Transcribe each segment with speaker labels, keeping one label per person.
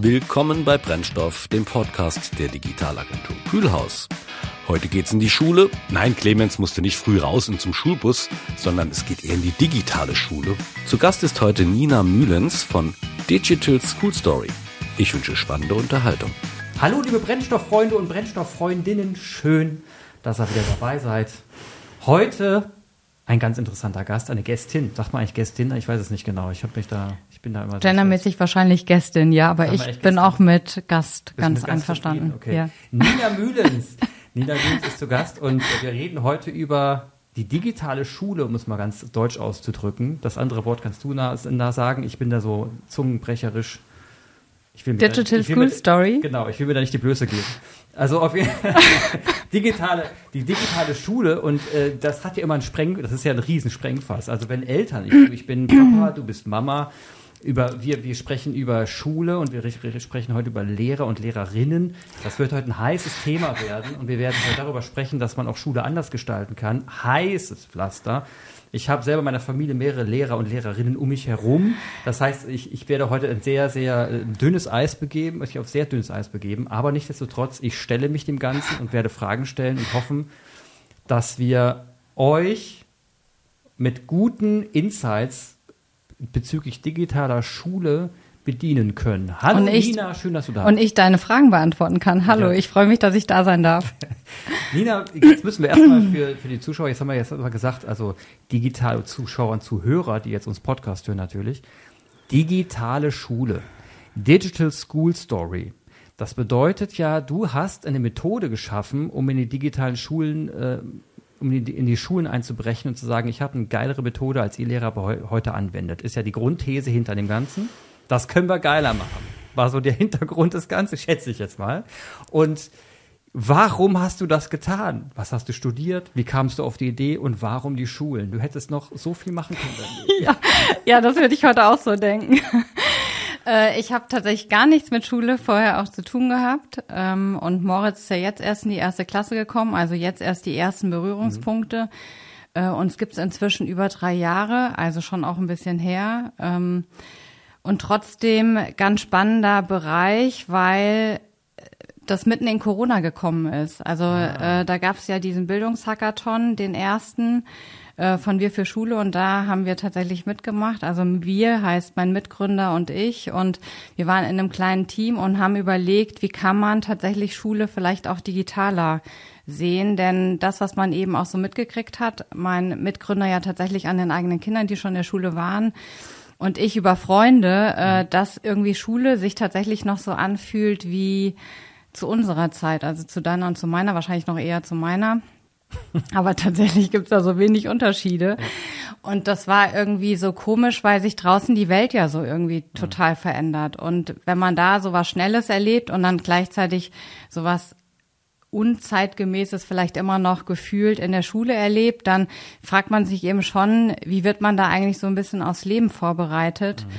Speaker 1: Willkommen bei Brennstoff, dem Podcast der Digitalagentur Kühlhaus. Heute geht's in die Schule. Nein, Clemens musste nicht früh raus und zum Schulbus, sondern es geht eher in die digitale Schule. Zu Gast ist heute Nina Mühlens von Digital School Story. Ich wünsche spannende Unterhaltung.
Speaker 2: Hallo liebe Brennstofffreunde und Brennstofffreundinnen, schön, dass ihr wieder dabei seid. Heute ein ganz interessanter Gast, eine Gästin. Sagt man eigentlich Gästin? Ich weiß es nicht genau. Ich habe mich da, ich bin da immer.
Speaker 3: Gendermäßig wahrscheinlich Gästin, ja, aber ich bin Gästin? auch mit Gast Bist ganz mit einverstanden.
Speaker 2: Okay. Ja. Nina Mühlens. Nina Mühlens ist zu Gast und wir reden heute über die digitale Schule, um es mal ganz deutsch auszudrücken. Das andere Wort kannst du da sagen. Ich bin da so zungenbrecherisch.
Speaker 3: Digital da, School mir, Story.
Speaker 2: Genau, ich will mir da nicht die Blöße geben. Also auf jeden Fall digitale, die digitale Schule und äh, das hat ja immer ein Spreng, das ist ja ein Riesensprengfass. Also wenn Eltern, ich, ich bin Papa, du bist Mama, über, wir, wir sprechen über Schule und wir, wir sprechen heute über Lehrer und Lehrerinnen. Das wird heute ein heißes Thema werden und wir werden heute darüber sprechen, dass man auch Schule anders gestalten kann. Heißes Pflaster. Ich habe selber meiner Familie mehrere Lehrer und Lehrerinnen um mich herum. Das heißt, ich, ich werde heute ein sehr, sehr äh, dünnes Eis begeben, mich auf sehr dünnes Eis begeben. Aber nichtsdestotrotz, ich stelle mich dem Ganzen und werde Fragen stellen und hoffen, dass wir euch mit guten Insights bezüglich digitaler Schule bedienen können.
Speaker 3: Hallo und ich, Nina, schön, dass du da bist. Und ich deine Fragen beantworten kann. Hallo, ja. ich freue mich, dass ich da sein darf.
Speaker 2: Nina, jetzt müssen wir erstmal für, für die Zuschauer, jetzt haben wir jetzt mal gesagt, also digitale Zuschauer und Zuhörer, die jetzt uns Podcast hören natürlich, digitale Schule, Digital School Story. Das bedeutet ja, du hast eine Methode geschaffen, um in die digitalen Schulen äh, um in die, in die Schulen einzubrechen und zu sagen, ich habe eine geilere Methode, als ihr Lehrer heute anwendet. Ist ja die Grundthese hinter dem Ganzen. Das können wir geiler machen. War so der Hintergrund des Ganzen, schätze ich jetzt mal. Und warum hast du das getan? Was hast du studiert? Wie kamst du auf die Idee? Und warum die Schulen? Du hättest noch so viel machen können.
Speaker 3: ja, ja, das würde ich heute auch so denken. Äh, ich habe tatsächlich gar nichts mit Schule vorher auch zu tun gehabt. Ähm, und Moritz ist ja jetzt erst in die erste Klasse gekommen, also jetzt erst die ersten Berührungspunkte. Mhm. Uns gibt's inzwischen über drei Jahre, also schon auch ein bisschen her. Ähm, und trotzdem ganz spannender Bereich, weil das mitten in Corona gekommen ist. Also ah. äh, da gab es ja diesen Bildungshackathon, den ersten äh, von Wir für Schule und da haben wir tatsächlich mitgemacht. Also wir heißt mein Mitgründer und ich und wir waren in einem kleinen Team und haben überlegt, wie kann man tatsächlich Schule vielleicht auch digitaler sehen, denn das, was man eben auch so mitgekriegt hat, mein Mitgründer ja tatsächlich an den eigenen Kindern, die schon in der Schule waren, und ich über Freunde, äh, dass irgendwie Schule sich tatsächlich noch so anfühlt wie zu unserer Zeit, also zu deiner und zu meiner, wahrscheinlich noch eher zu meiner. Aber tatsächlich gibt's da so wenig Unterschiede. Und das war irgendwie so komisch, weil sich draußen die Welt ja so irgendwie total verändert. Und wenn man da so was Schnelles erlebt und dann gleichzeitig sowas Unzeitgemäßes vielleicht immer noch gefühlt in der Schule erlebt, dann fragt man sich eben schon, wie wird man da eigentlich so ein bisschen aufs Leben vorbereitet? Mhm.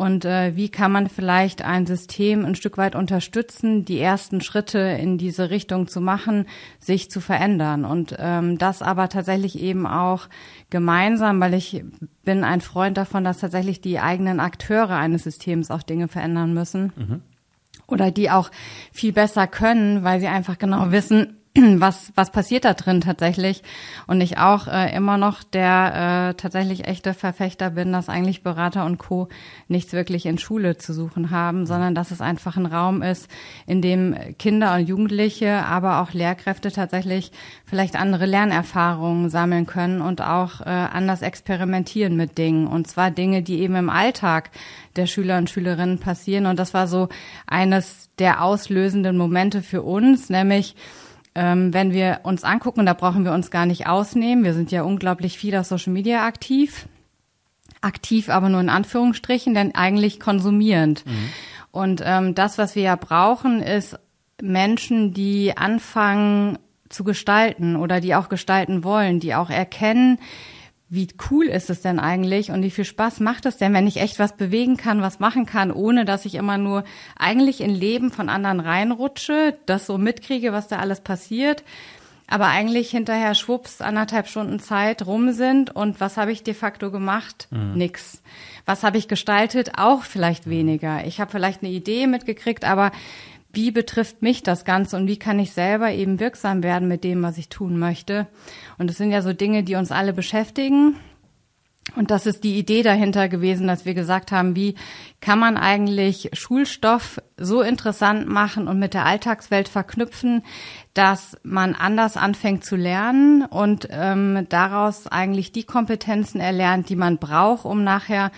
Speaker 3: Und äh, wie kann man vielleicht ein System ein Stück weit unterstützen, die ersten Schritte in diese Richtung zu machen, sich zu verändern? Und ähm, das aber tatsächlich eben auch gemeinsam, weil ich bin ein Freund davon, dass tatsächlich die eigenen Akteure eines Systems auch Dinge verändern müssen. Mhm oder die auch viel besser können, weil sie einfach genau wissen, was, was passiert da drin tatsächlich. Und ich auch äh, immer noch der äh, tatsächlich echte Verfechter bin, dass eigentlich Berater und Co. nichts wirklich in Schule zu suchen haben, sondern dass es einfach ein Raum ist, in dem Kinder und Jugendliche, aber auch Lehrkräfte tatsächlich vielleicht andere Lernerfahrungen sammeln können und auch äh, anders experimentieren mit Dingen. Und zwar Dinge, die eben im Alltag der Schüler und Schülerinnen passieren. Und das war so eines der auslösenden Momente für uns, nämlich ähm, wenn wir uns angucken, da brauchen wir uns gar nicht ausnehmen. Wir sind ja unglaublich viel auf Social Media aktiv. Aktiv aber nur in Anführungsstrichen, denn eigentlich konsumierend. Mhm. Und ähm, das, was wir ja brauchen, ist Menschen, die anfangen zu gestalten oder die auch gestalten wollen, die auch erkennen, wie cool ist es denn eigentlich und wie viel Spaß macht es denn, wenn ich echt was bewegen kann, was machen kann, ohne dass ich immer nur eigentlich in Leben von anderen reinrutsche, das so mitkriege, was da alles passiert, aber eigentlich hinterher schwupps anderthalb Stunden Zeit rum sind und was habe ich de facto gemacht? Mhm. Nix. Was habe ich gestaltet? Auch vielleicht weniger. Ich habe vielleicht eine Idee mitgekriegt, aber wie betrifft mich das Ganze und wie kann ich selber eben wirksam werden mit dem, was ich tun möchte? Und das sind ja so Dinge, die uns alle beschäftigen. Und das ist die Idee dahinter gewesen, dass wir gesagt haben, wie kann man eigentlich Schulstoff so interessant machen und mit der Alltagswelt verknüpfen, dass man anders anfängt zu lernen und ähm, daraus eigentlich die Kompetenzen erlernt, die man braucht, um nachher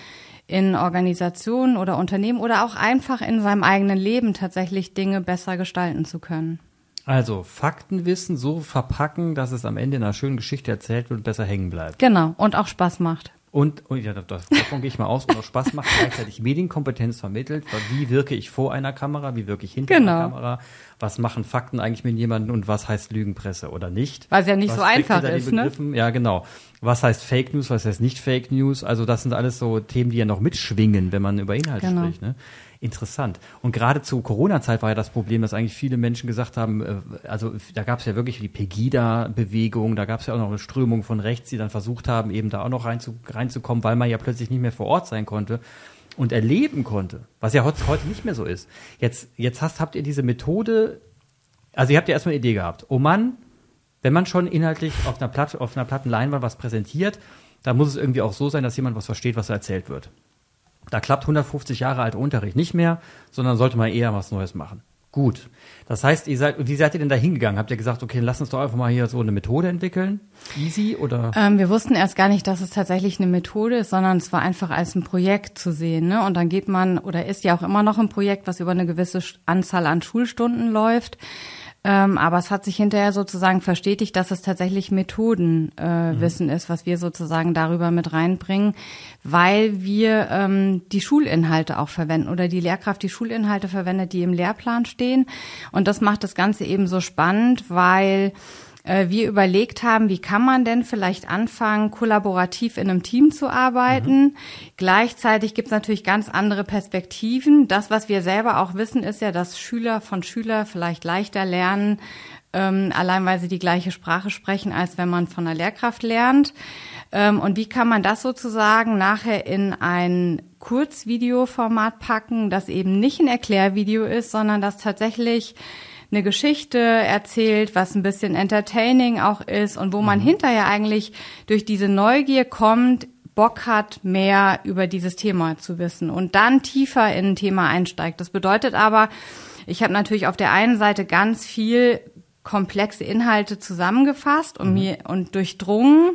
Speaker 3: in Organisationen oder Unternehmen oder auch einfach in seinem eigenen Leben tatsächlich Dinge besser gestalten zu können.
Speaker 2: Also Faktenwissen so verpacken, dass es am Ende in einer schönen Geschichte erzählt wird und besser hängen bleibt.
Speaker 3: Genau, und auch Spaß macht.
Speaker 2: Und, und ja, das, davon gehe ich mal aus, und auch Spaß macht, gleichzeitig Medienkompetenz vermittelt. Wie wirke ich vor einer Kamera, wie wirke ich hinter genau. einer Kamera, was machen Fakten eigentlich mit jemandem und was heißt Lügenpresse oder nicht.
Speaker 3: Es ja nicht was so einfach ist, ne?
Speaker 2: Ja, genau. Was heißt Fake News, was heißt nicht Fake News? Also das sind alles so Themen, die ja noch mitschwingen, wenn man über Inhalte genau. spricht. Ne? Interessant. Und gerade zu Corona-Zeit war ja das Problem, dass eigentlich viele Menschen gesagt haben, äh, also da gab es ja wirklich die Pegida-Bewegung, da gab es ja auch noch eine Strömung von rechts, die dann versucht haben, eben da auch noch rein zu, reinzukommen, weil man ja plötzlich nicht mehr vor Ort sein konnte und erleben konnte, was ja heute, nicht mehr so ist. Jetzt, jetzt hast, habt ihr diese Methode, also ihr habt ja erstmal eine Idee gehabt. Oh Mann, wenn man schon inhaltlich auf einer, Platt, auf einer platten Leinwand was präsentiert, dann muss es irgendwie auch so sein, dass jemand was versteht, was erzählt wird. Da klappt 150 Jahre alter Unterricht nicht mehr, sondern sollte man eher was Neues machen. Gut. Das heißt, ihr seid, wie seid ihr denn da hingegangen? Habt ihr gesagt, okay, lass uns doch einfach mal hier so eine Methode entwickeln? Easy oder?
Speaker 3: Ähm, wir wussten erst gar nicht, dass es tatsächlich eine Methode ist, sondern es war einfach als ein Projekt zu sehen. Ne? Und dann geht man, oder ist ja auch immer noch ein Projekt, was über eine gewisse Anzahl an Schulstunden läuft. Ähm, aber es hat sich hinterher sozusagen verstetigt, dass es tatsächlich Methodenwissen äh, mhm. ist, was wir sozusagen darüber mit reinbringen, weil wir ähm, die Schulinhalte auch verwenden oder die Lehrkraft die Schulinhalte verwendet, die im Lehrplan stehen. Und das macht das Ganze eben so spannend, weil äh, wir überlegt haben, wie kann man denn vielleicht anfangen, kollaborativ in einem Team zu arbeiten. Mhm. Gleichzeitig gibt es natürlich ganz andere Perspektiven. Das, was wir selber auch wissen, ist ja, dass Schüler von Schüler vielleicht leichter lernen, ähm, allein weil sie die gleiche Sprache sprechen, als wenn man von einer Lehrkraft lernt. Ähm, und wie kann man das sozusagen nachher in ein Kurzvideoformat packen, das eben nicht ein Erklärvideo ist, sondern das tatsächlich eine Geschichte erzählt, was ein bisschen entertaining auch ist und wo man mhm. hinterher eigentlich durch diese Neugier kommt, Bock hat, mehr über dieses Thema zu wissen und dann tiefer in ein Thema einsteigt. Das bedeutet aber, ich habe natürlich auf der einen Seite ganz viel komplexe Inhalte zusammengefasst und mhm. mir und durchdrungen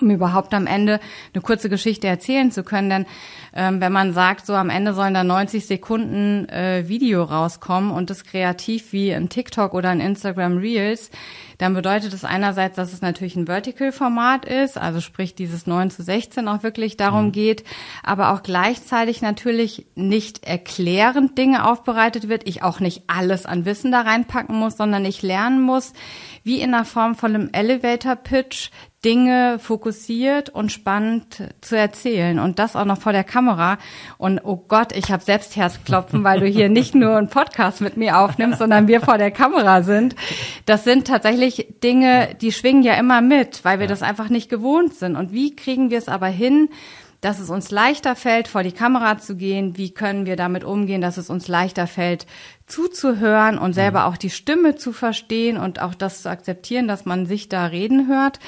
Speaker 3: um überhaupt am Ende eine kurze Geschichte erzählen zu können. Denn ähm, wenn man sagt, so am Ende sollen da 90 Sekunden äh, Video rauskommen und das kreativ wie ein TikTok oder ein Instagram Reels, dann bedeutet es einerseits, dass es natürlich ein Vertical-Format ist, also sprich dieses 9 zu 16 auch wirklich darum mhm. geht, aber auch gleichzeitig natürlich nicht erklärend Dinge aufbereitet wird, ich auch nicht alles an Wissen da reinpacken muss, sondern ich lernen muss, wie in der Form von einem Elevator-Pitch Dinge fokussiert und spannend zu erzählen und das auch noch vor der Kamera. Und oh Gott, ich habe selbst Herzklopfen, weil du hier nicht nur einen Podcast mit mir aufnimmst, sondern wir vor der Kamera sind. Das sind tatsächlich Dinge, die schwingen ja immer mit, weil wir das einfach nicht gewohnt sind. Und wie kriegen wir es aber hin, dass es uns leichter fällt, vor die Kamera zu gehen? Wie können wir damit umgehen, dass es uns leichter fällt, zuzuhören und selber auch die Stimme zu verstehen und auch das zu akzeptieren, dass man sich da reden hört?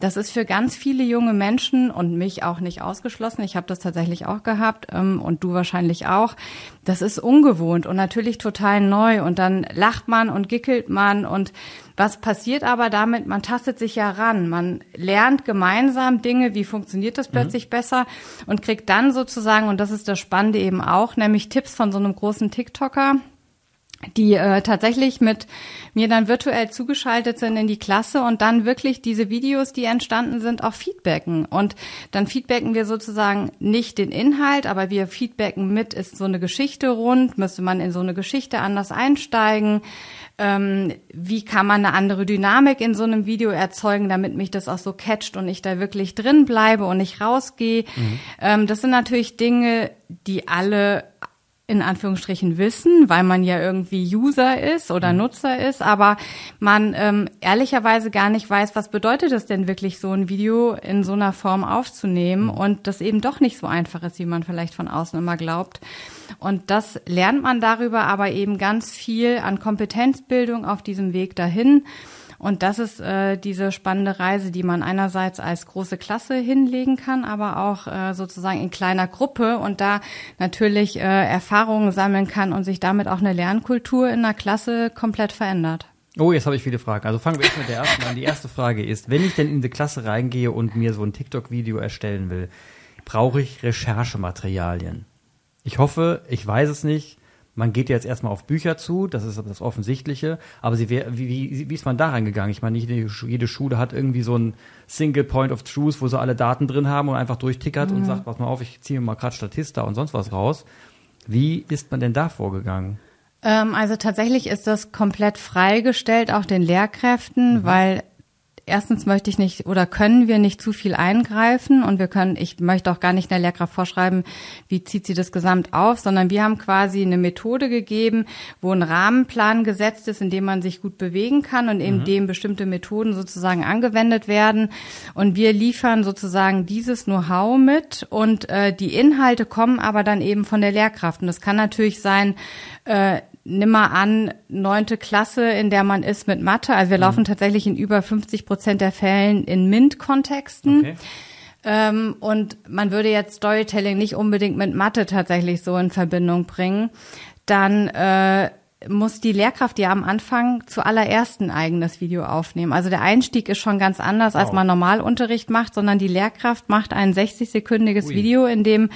Speaker 3: Das ist für ganz viele junge Menschen und mich auch nicht ausgeschlossen. Ich habe das tatsächlich auch gehabt ähm, und du wahrscheinlich auch. Das ist ungewohnt und natürlich total neu. Und dann lacht man und gickelt man und was passiert aber damit? Man tastet sich ja ran. Man lernt gemeinsam Dinge, wie funktioniert das mhm. plötzlich mhm. besser und kriegt dann sozusagen, und das ist das Spannende eben auch, nämlich Tipps von so einem großen TikToker, die äh, tatsächlich mit mir dann virtuell zugeschaltet sind in die Klasse und dann wirklich diese Videos, die entstanden sind, auch feedbacken. Und dann feedbacken wir sozusagen nicht den Inhalt, aber wir feedbacken mit, ist so eine Geschichte rund, müsste man in so eine Geschichte anders einsteigen, ähm, wie kann man eine andere Dynamik in so einem Video erzeugen, damit mich das auch so catcht und ich da wirklich drin bleibe und nicht rausgehe. Mhm. Ähm, das sind natürlich Dinge, die alle in Anführungsstrichen wissen, weil man ja irgendwie User ist oder mhm. Nutzer ist, aber man ähm, ehrlicherweise gar nicht weiß, was bedeutet es denn wirklich, so ein Video in so einer Form aufzunehmen mhm. und das eben doch nicht so einfach ist, wie man vielleicht von außen immer glaubt. Und das lernt man darüber aber eben ganz viel an Kompetenzbildung auf diesem Weg dahin. Und das ist äh, diese spannende Reise, die man einerseits als große Klasse hinlegen kann, aber auch äh, sozusagen in kleiner Gruppe und da natürlich äh, Erfahrungen sammeln kann und sich damit auch eine Lernkultur in der Klasse komplett verändert.
Speaker 2: Oh, jetzt habe ich viele Fragen. Also fangen wir erst mit der ersten an. Die erste Frage ist, wenn ich denn in die Klasse reingehe und mir so ein TikTok-Video erstellen will, brauche ich Recherchematerialien. Ich hoffe, ich weiß es nicht, man geht jetzt erstmal auf Bücher zu, das ist das Offensichtliche, aber sie wär, wie, wie, wie ist man da reingegangen? Ich meine, jede, jede Schule hat irgendwie so ein Single Point of Truth, wo sie alle Daten drin haben und einfach durchtickert mhm. und sagt, pass mal auf, ich ziehe mir mal gerade Statista und sonst was raus. Wie ist man denn da vorgegangen?
Speaker 3: Ähm, also tatsächlich ist das komplett freigestellt, auch den Lehrkräften, mhm. weil erstens möchte ich nicht oder können wir nicht zu viel eingreifen und wir können, ich möchte auch gar nicht einer Lehrkraft vorschreiben, wie zieht sie das gesamt auf, sondern wir haben quasi eine Methode gegeben, wo ein Rahmenplan gesetzt ist, in dem man sich gut bewegen kann und in mhm. dem bestimmte Methoden sozusagen angewendet werden. Und wir liefern sozusagen dieses Know-how mit und äh, die Inhalte kommen aber dann eben von der Lehrkraft. Und das kann natürlich sein, äh, nimm mal an, neunte Klasse, in der man ist mit Mathe. Also wir mhm. laufen tatsächlich in über 50 Prozent der Fällen in MINT-Kontexten. Okay. Ähm, und man würde jetzt Storytelling nicht unbedingt mit Mathe tatsächlich so in Verbindung bringen. Dann äh, muss die Lehrkraft ja am Anfang zuallererst ein eigenes Video aufnehmen. Also der Einstieg ist schon ganz anders, als wow. man Normalunterricht macht, sondern die Lehrkraft macht ein 60-sekündiges Video, in dem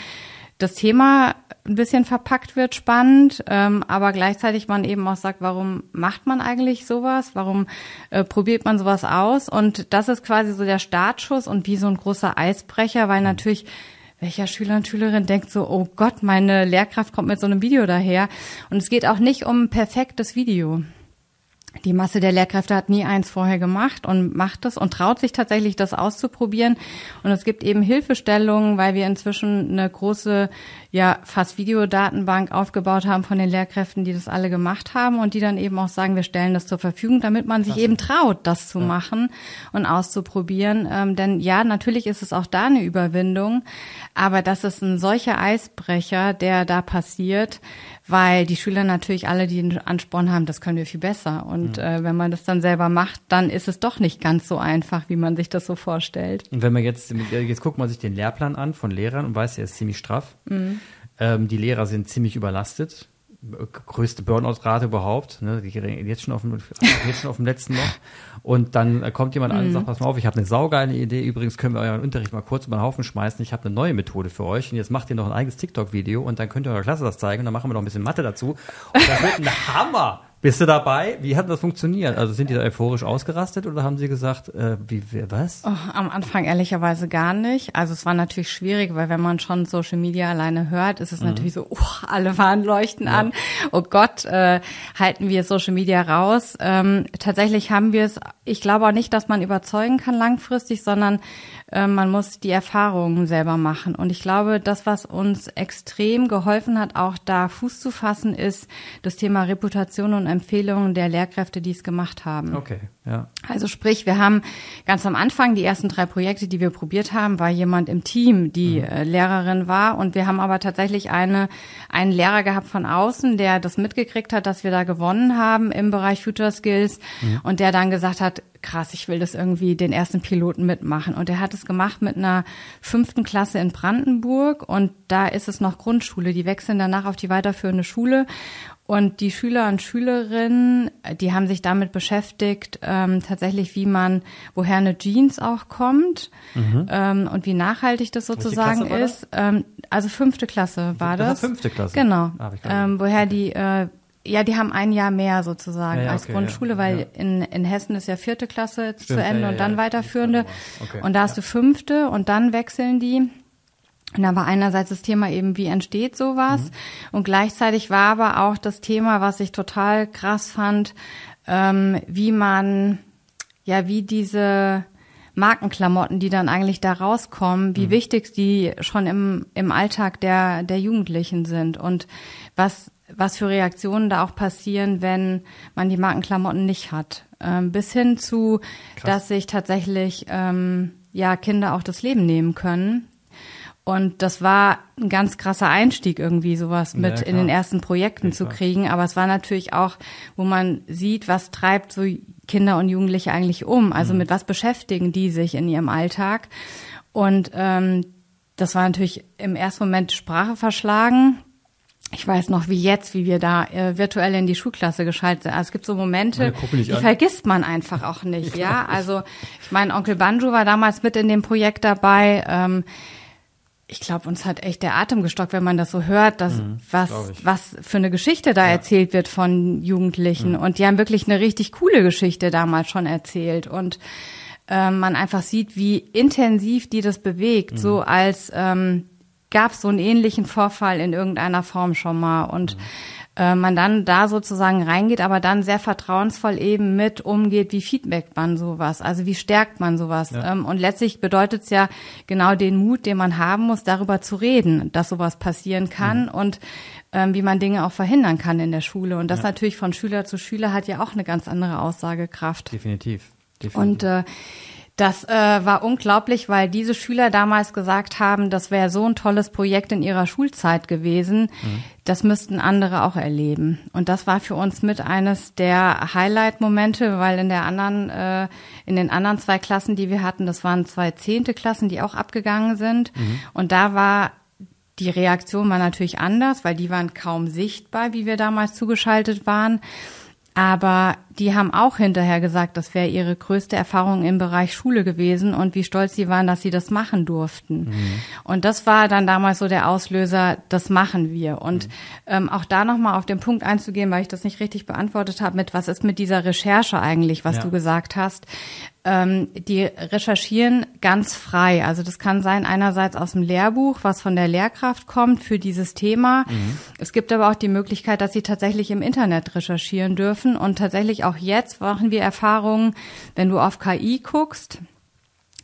Speaker 3: das Thema ein bisschen verpackt wird, spannend, ähm, aber gleichzeitig man eben auch sagt, warum macht man eigentlich sowas? Warum äh, probiert man sowas aus? Und das ist quasi so der Startschuss und wie so ein großer Eisbrecher, weil natürlich welcher Schüler und Schülerin denkt so, oh Gott, meine Lehrkraft kommt mit so einem Video daher. Und es geht auch nicht um ein perfektes Video die Masse der Lehrkräfte hat nie eins vorher gemacht und macht es und traut sich tatsächlich, das auszuprobieren. Und es gibt eben Hilfestellungen, weil wir inzwischen eine große, ja, fast Videodatenbank aufgebaut haben von den Lehrkräften, die das alle gemacht haben und die dann eben auch sagen, wir stellen das zur Verfügung, damit man sich Klasse. eben traut, das zu ja. machen und auszuprobieren. Ähm, denn ja, natürlich ist es auch da eine Überwindung, aber das ist ein solcher Eisbrecher, der da passiert, weil die Schüler natürlich alle den Ansporn haben, das können wir viel besser. Und mhm. äh, wenn man das dann selber macht, dann ist es doch nicht ganz so einfach, wie man sich das so vorstellt.
Speaker 2: Und wenn man jetzt, jetzt guckt man sich den Lehrplan an von Lehrern und weiß, er ist ziemlich straff. Mhm. Ähm, die Lehrer sind ziemlich überlastet größte Burnout-Rate überhaupt, ne? jetzt schon auf dem, jetzt schon auf dem letzten noch. Und dann kommt jemand an und sagt, mhm. pass mal auf, ich habe eine saugeile Idee. Übrigens können wir euren Unterricht mal kurz über den Haufen schmeißen. Ich habe eine neue Methode für euch. Und jetzt macht ihr noch ein eigenes TikTok-Video und dann könnt ihr eurer Klasse das zeigen. Und dann machen wir noch ein bisschen Mathe dazu. Und das wird ein Hammer. Bist du dabei? Wie hat das funktioniert? Also sind die da euphorisch ausgerastet oder haben sie gesagt, äh, wie, was?
Speaker 3: Oh, am Anfang ehrlicherweise gar nicht. Also es war natürlich schwierig, weil wenn man schon Social Media alleine hört, ist es mhm. natürlich so, oh, alle Warnleuchten ja. an. Oh Gott, äh, halten wir Social Media raus. Ähm, tatsächlich haben wir es, ich glaube auch nicht, dass man überzeugen kann langfristig, sondern äh, man muss die Erfahrungen selber machen. Und ich glaube, das, was uns extrem geholfen hat, auch da Fuß zu fassen, ist das Thema Reputation und Empfehlungen der Lehrkräfte, die es gemacht haben.
Speaker 2: Okay, ja.
Speaker 3: Also sprich, wir haben ganz am Anfang die ersten drei Projekte, die wir probiert haben, war jemand im Team, die mhm. äh, Lehrerin war. Und wir haben aber tatsächlich eine, einen Lehrer gehabt von außen, der das mitgekriegt hat, dass wir da gewonnen haben im Bereich Future Skills mhm. und der dann gesagt hat, krass, ich will das irgendwie den ersten Piloten mitmachen. Und er hat es gemacht mit einer fünften Klasse in Brandenburg und da ist es noch Grundschule. Die wechseln danach auf die weiterführende Schule. Und die Schüler und Schülerinnen, die haben sich damit beschäftigt, ähm, tatsächlich, wie man, woher eine Jeans auch kommt mhm. ähm, und wie nachhaltig das sozusagen ist. Ähm, also fünfte Klasse war das. das.
Speaker 2: Fünfte Klasse.
Speaker 3: Genau. Ah, ähm, woher die äh, ja, die haben ein Jahr mehr sozusagen ja, ja, als okay, Grundschule, ja, weil in, in Hessen ist ja vierte Klasse Stimmt, zu Ende und dann weiterführende. Okay, und da hast du fünfte und dann wechseln die. Und da war einerseits das Thema eben, wie entsteht sowas? Mhm. Und gleichzeitig war aber auch das Thema, was ich total krass fand, ähm, wie man, ja, wie diese Markenklamotten, die dann eigentlich da rauskommen, wie mhm. wichtig die schon im, im Alltag der, der Jugendlichen sind und was, was für Reaktionen da auch passieren, wenn man die Markenklamotten nicht hat. Ähm, bis hin zu, Krass. dass sich tatsächlich ähm, ja Kinder auch das Leben nehmen können. Und das war ein ganz krasser Einstieg irgendwie, sowas mit ja, in den ersten Projekten ja, zu kriegen. Aber es war natürlich auch, wo man sieht, was treibt so Kinder und Jugendliche eigentlich um? Also mhm. mit was beschäftigen die sich in ihrem Alltag? Und ähm, das war natürlich im ersten Moment Sprache verschlagen ich weiß noch wie jetzt, wie wir da äh, virtuell in die Schulklasse geschaltet sind. Also es gibt so Momente, die an. vergisst man einfach auch nicht. ja, also ich meine, Onkel Banjo war damals mit in dem Projekt dabei. Ähm, ich glaube, uns hat echt der Atem gestockt, wenn man das so hört, dass mhm, was was für eine Geschichte da ja. erzählt wird von Jugendlichen. Mhm. Und die haben wirklich eine richtig coole Geschichte damals schon erzählt und ähm, man einfach sieht, wie intensiv die das bewegt, mhm. so als ähm, gab es so einen ähnlichen Vorfall in irgendeiner Form schon mal und mhm. Äh, man dann da sozusagen reingeht, aber dann sehr vertrauensvoll eben mit umgeht, wie feedbackt man sowas, also wie stärkt man sowas. Ja. Ähm, und letztlich bedeutet es ja genau den Mut, den man haben muss, darüber zu reden, dass sowas passieren kann mhm. und ähm, wie man Dinge auch verhindern kann in der Schule. Und das ja. natürlich von Schüler zu Schüler hat ja auch eine ganz andere Aussagekraft.
Speaker 2: Definitiv. Definitiv.
Speaker 3: Und äh, das äh, war unglaublich, weil diese Schüler damals gesagt haben, das wäre so ein tolles Projekt in ihrer Schulzeit gewesen. Mhm. Das müssten andere auch erleben. Und das war für uns mit eines der Highlight-Momente, weil in der anderen, äh, in den anderen zwei Klassen, die wir hatten, das waren zwei zehnte Klassen, die auch abgegangen sind. Mhm. Und da war die Reaktion war natürlich anders, weil die waren kaum sichtbar, wie wir damals zugeschaltet waren. Aber die haben auch hinterher gesagt, das wäre ihre größte Erfahrung im Bereich Schule gewesen und wie stolz sie waren, dass sie das machen durften. Mhm. Und das war dann damals so der Auslöser, das machen wir. Und mhm. ähm, auch da nochmal auf den Punkt einzugehen, weil ich das nicht richtig beantwortet habe, mit was ist mit dieser Recherche eigentlich, was ja. du gesagt hast ähm, die recherchieren ganz frei. Also das kann sein einerseits aus dem Lehrbuch, was von der Lehrkraft kommt für dieses Thema. Mhm. Es gibt aber auch die Möglichkeit, dass sie tatsächlich im Internet recherchieren dürfen. Und tatsächlich auch jetzt machen wir Erfahrungen, wenn du auf KI guckst,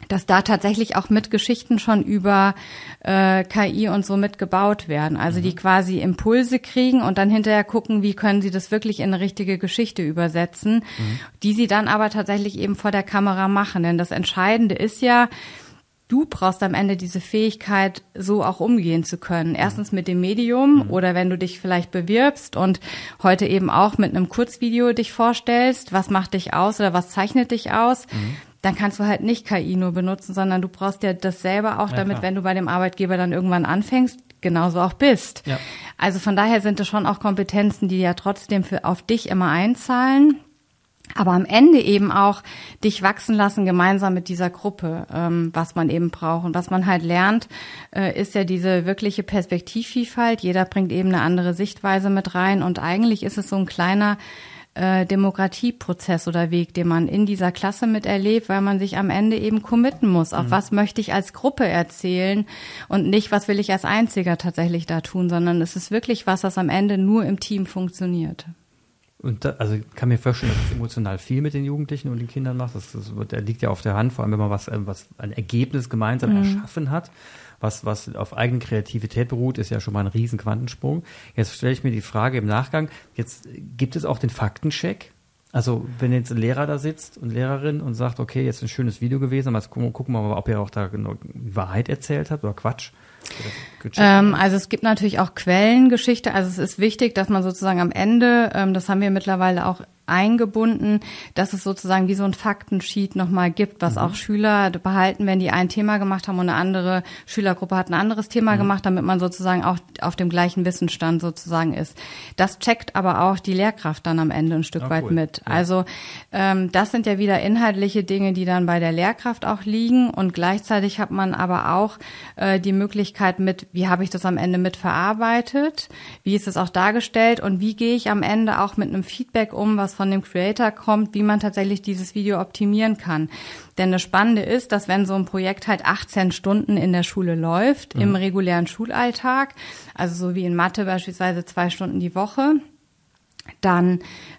Speaker 3: dass da tatsächlich auch mit Geschichten schon über äh, KI und so mitgebaut werden. Also mhm. die quasi Impulse kriegen und dann hinterher gucken, wie können sie das wirklich in eine richtige Geschichte übersetzen, mhm. die sie dann aber tatsächlich eben vor der Kamera machen. Denn das Entscheidende ist ja, du brauchst am Ende diese Fähigkeit, so auch umgehen zu können. Erstens mit dem Medium mhm. oder wenn du dich vielleicht bewirbst und heute eben auch mit einem Kurzvideo dich vorstellst, was macht dich aus oder was zeichnet dich aus, mhm dann kannst du halt nicht KI nur benutzen, sondern du brauchst ja das selber auch, ja, damit, klar. wenn du bei dem Arbeitgeber dann irgendwann anfängst, genauso auch bist. Ja. Also von daher sind es schon auch Kompetenzen, die ja trotzdem für, auf dich immer einzahlen. Aber am Ende eben auch dich wachsen lassen gemeinsam mit dieser Gruppe, ähm, was man eben braucht. Und was man halt lernt, äh, ist ja diese wirkliche Perspektivvielfalt. Jeder bringt eben eine andere Sichtweise mit rein. Und eigentlich ist es so ein kleiner äh, Demokratieprozess oder Weg, den man in dieser Klasse miterlebt, weil man sich am Ende eben committen muss. Auf mhm. was möchte ich als Gruppe erzählen und nicht, was will ich als Einziger tatsächlich da tun, sondern es ist wirklich was, das am Ende nur im Team funktioniert.
Speaker 2: Und da, also kann mir vorstellen, dass es emotional viel mit den Jugendlichen und den Kindern macht. Das, das, das liegt ja auf der Hand, vor allem wenn man was, äh, was ein Ergebnis gemeinsam mhm. erschaffen hat was, was auf eigene Kreativität beruht, ist ja schon mal ein riesen Quantensprung. Jetzt stelle ich mir die Frage im Nachgang, jetzt gibt es auch den Faktencheck? Also wenn jetzt ein Lehrer da sitzt und Lehrerin und sagt, okay, jetzt ein schönes Video gewesen, aber jetzt gucken, gucken wir mal, ob ihr auch da genau Wahrheit erzählt habt oder Quatsch.
Speaker 3: Ähm, also es gibt natürlich auch Quellengeschichte. Also es ist wichtig, dass man sozusagen am Ende, ähm, das haben wir mittlerweile auch eingebunden, dass es sozusagen wie so ein Faktensheet nochmal gibt, was mhm. auch Schüler behalten, wenn die ein Thema gemacht haben und eine andere Schülergruppe hat ein anderes Thema mhm. gemacht, damit man sozusagen auch auf dem gleichen Wissensstand sozusagen ist. Das checkt aber auch die Lehrkraft dann am Ende ein Stück ah, weit cool. mit. Ja. Also ähm, das sind ja wieder inhaltliche Dinge, die dann bei der Lehrkraft auch liegen und gleichzeitig hat man aber auch äh, die Möglichkeit mit, wie habe ich das am Ende mit verarbeitet, wie ist es auch dargestellt und wie gehe ich am Ende auch mit einem Feedback um, was von dem Creator kommt, wie man tatsächlich dieses Video optimieren kann. Denn das Spannende ist, dass wenn so ein Projekt halt 18 Stunden in der Schule läuft, mhm. im regulären Schulalltag, also so wie in Mathe beispielsweise zwei Stunden die Woche, dann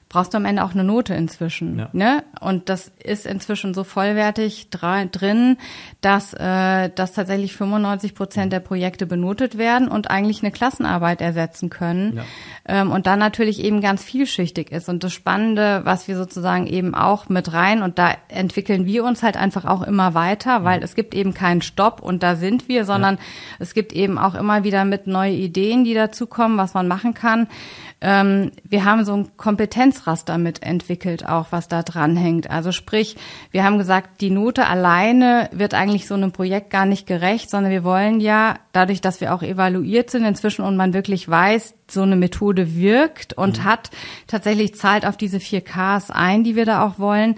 Speaker 3: brauchst du am Ende auch eine Note inzwischen.
Speaker 2: Ja.
Speaker 3: Ne? Und das ist inzwischen so vollwertig drin, dass, äh, dass tatsächlich 95 Prozent der Projekte benotet werden und eigentlich eine Klassenarbeit ersetzen können.
Speaker 2: Ja.
Speaker 3: Ähm, und dann natürlich eben ganz vielschichtig ist. Und das Spannende, was wir sozusagen eben auch mit rein, und da entwickeln wir uns halt einfach auch immer weiter, weil es gibt eben keinen Stopp und da sind wir, sondern es gibt eben auch immer wieder mit neue Ideen, die dazukommen, was man machen kann. Ähm, wir haben so ein Kompetenzraster mit entwickelt, auch was da dranhängt. Also sprich, wir haben gesagt, die Note alleine wird eigentlich so einem Projekt gar nicht gerecht, sondern wir wollen ja, dadurch, dass wir auch evaluiert sind inzwischen und man wirklich weiß, so eine Methode wirkt und hat tatsächlich zahlt auf diese vier Ks ein, die wir da auch wollen.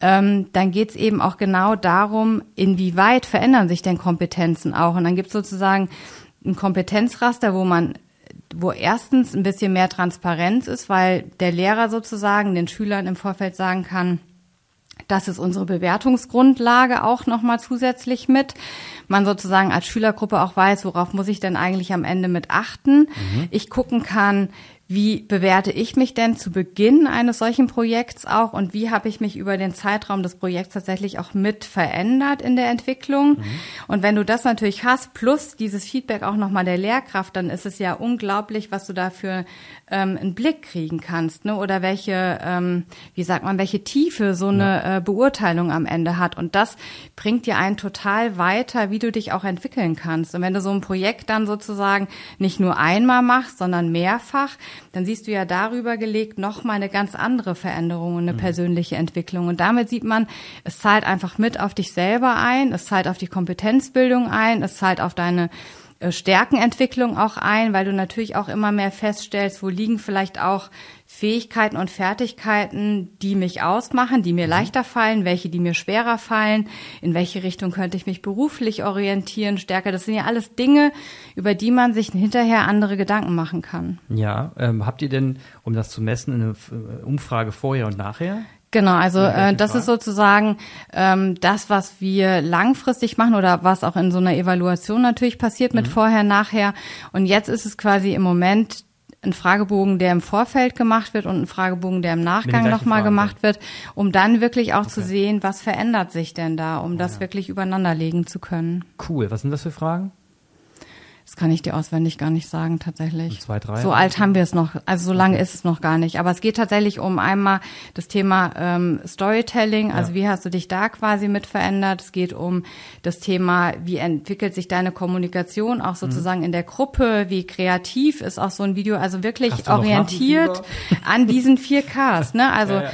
Speaker 3: Ähm, dann geht's eben auch genau darum, inwieweit verändern sich denn Kompetenzen auch. Und dann gibt's sozusagen ein Kompetenzraster, wo man wo erstens ein bisschen mehr Transparenz ist, weil der Lehrer sozusagen den Schülern im Vorfeld sagen kann, das ist unsere Bewertungsgrundlage auch nochmal zusätzlich mit. Man sozusagen als Schülergruppe auch weiß, worauf muss ich denn eigentlich am Ende mit achten. Ich gucken kann, wie bewerte ich mich denn zu Beginn eines solchen Projekts auch und wie habe ich mich über den Zeitraum des Projekts tatsächlich auch mit verändert in der Entwicklung? Und wenn du das natürlich hast, plus dieses Feedback auch nochmal der Lehrkraft, dann ist es ja unglaublich, was du da für ähm, einen Blick kriegen kannst, ne? Oder welche, ähm, wie sagt man, welche Tiefe so eine äh, Beurteilung am Ende hat. Und das bringt dir einen total weiter, wie du dich auch entwickeln kannst. Und wenn du so ein Projekt dann sozusagen nicht nur einmal machst, sondern mehrfach, dann siehst du ja darüber gelegt nochmal eine ganz andere Veränderung und eine persönliche Entwicklung. Und damit sieht man, es zahlt einfach mit auf dich selber ein, es zahlt auf die Kompetenzbildung ein, es zahlt auf deine Stärkenentwicklung auch ein, weil du natürlich auch immer mehr feststellst, wo liegen vielleicht auch Fähigkeiten und Fertigkeiten, die mich ausmachen, die mir leichter fallen, welche, die mir schwerer fallen, in welche Richtung könnte ich mich beruflich orientieren, stärker. Das sind ja alles Dinge, über die man sich hinterher andere Gedanken machen kann.
Speaker 2: Ja, ähm, habt ihr denn, um das zu messen, eine äh, Umfrage vorher und nachher?
Speaker 3: Genau, also äh, das
Speaker 2: Fall?
Speaker 3: ist sozusagen ähm, das, was wir langfristig machen oder was auch in so einer Evaluation natürlich passiert
Speaker 2: Mhm.
Speaker 3: mit vorher, nachher. Und jetzt ist es quasi im Moment ein Fragebogen, der im Vorfeld gemacht wird und ein Fragebogen, der im Nachgang nochmal gemacht wird, um dann wirklich auch zu sehen, was verändert sich denn da, um das wirklich übereinander legen zu können.
Speaker 2: Cool. Was sind das für Fragen?
Speaker 3: Das kann ich dir auswendig gar nicht sagen, tatsächlich.
Speaker 2: Zwei, drei?
Speaker 3: So alt haben wir es noch, also so lange ist es noch gar nicht. Aber es geht tatsächlich um einmal das Thema ähm, Storytelling, also
Speaker 2: Ja.
Speaker 3: wie hast du dich da quasi mit verändert? Es geht um das Thema, wie entwickelt sich deine Kommunikation auch sozusagen in der Gruppe, wie kreativ ist auch so ein Video, also wirklich orientiert an diesen vier Ks, ne? Also
Speaker 2: Ja, ja.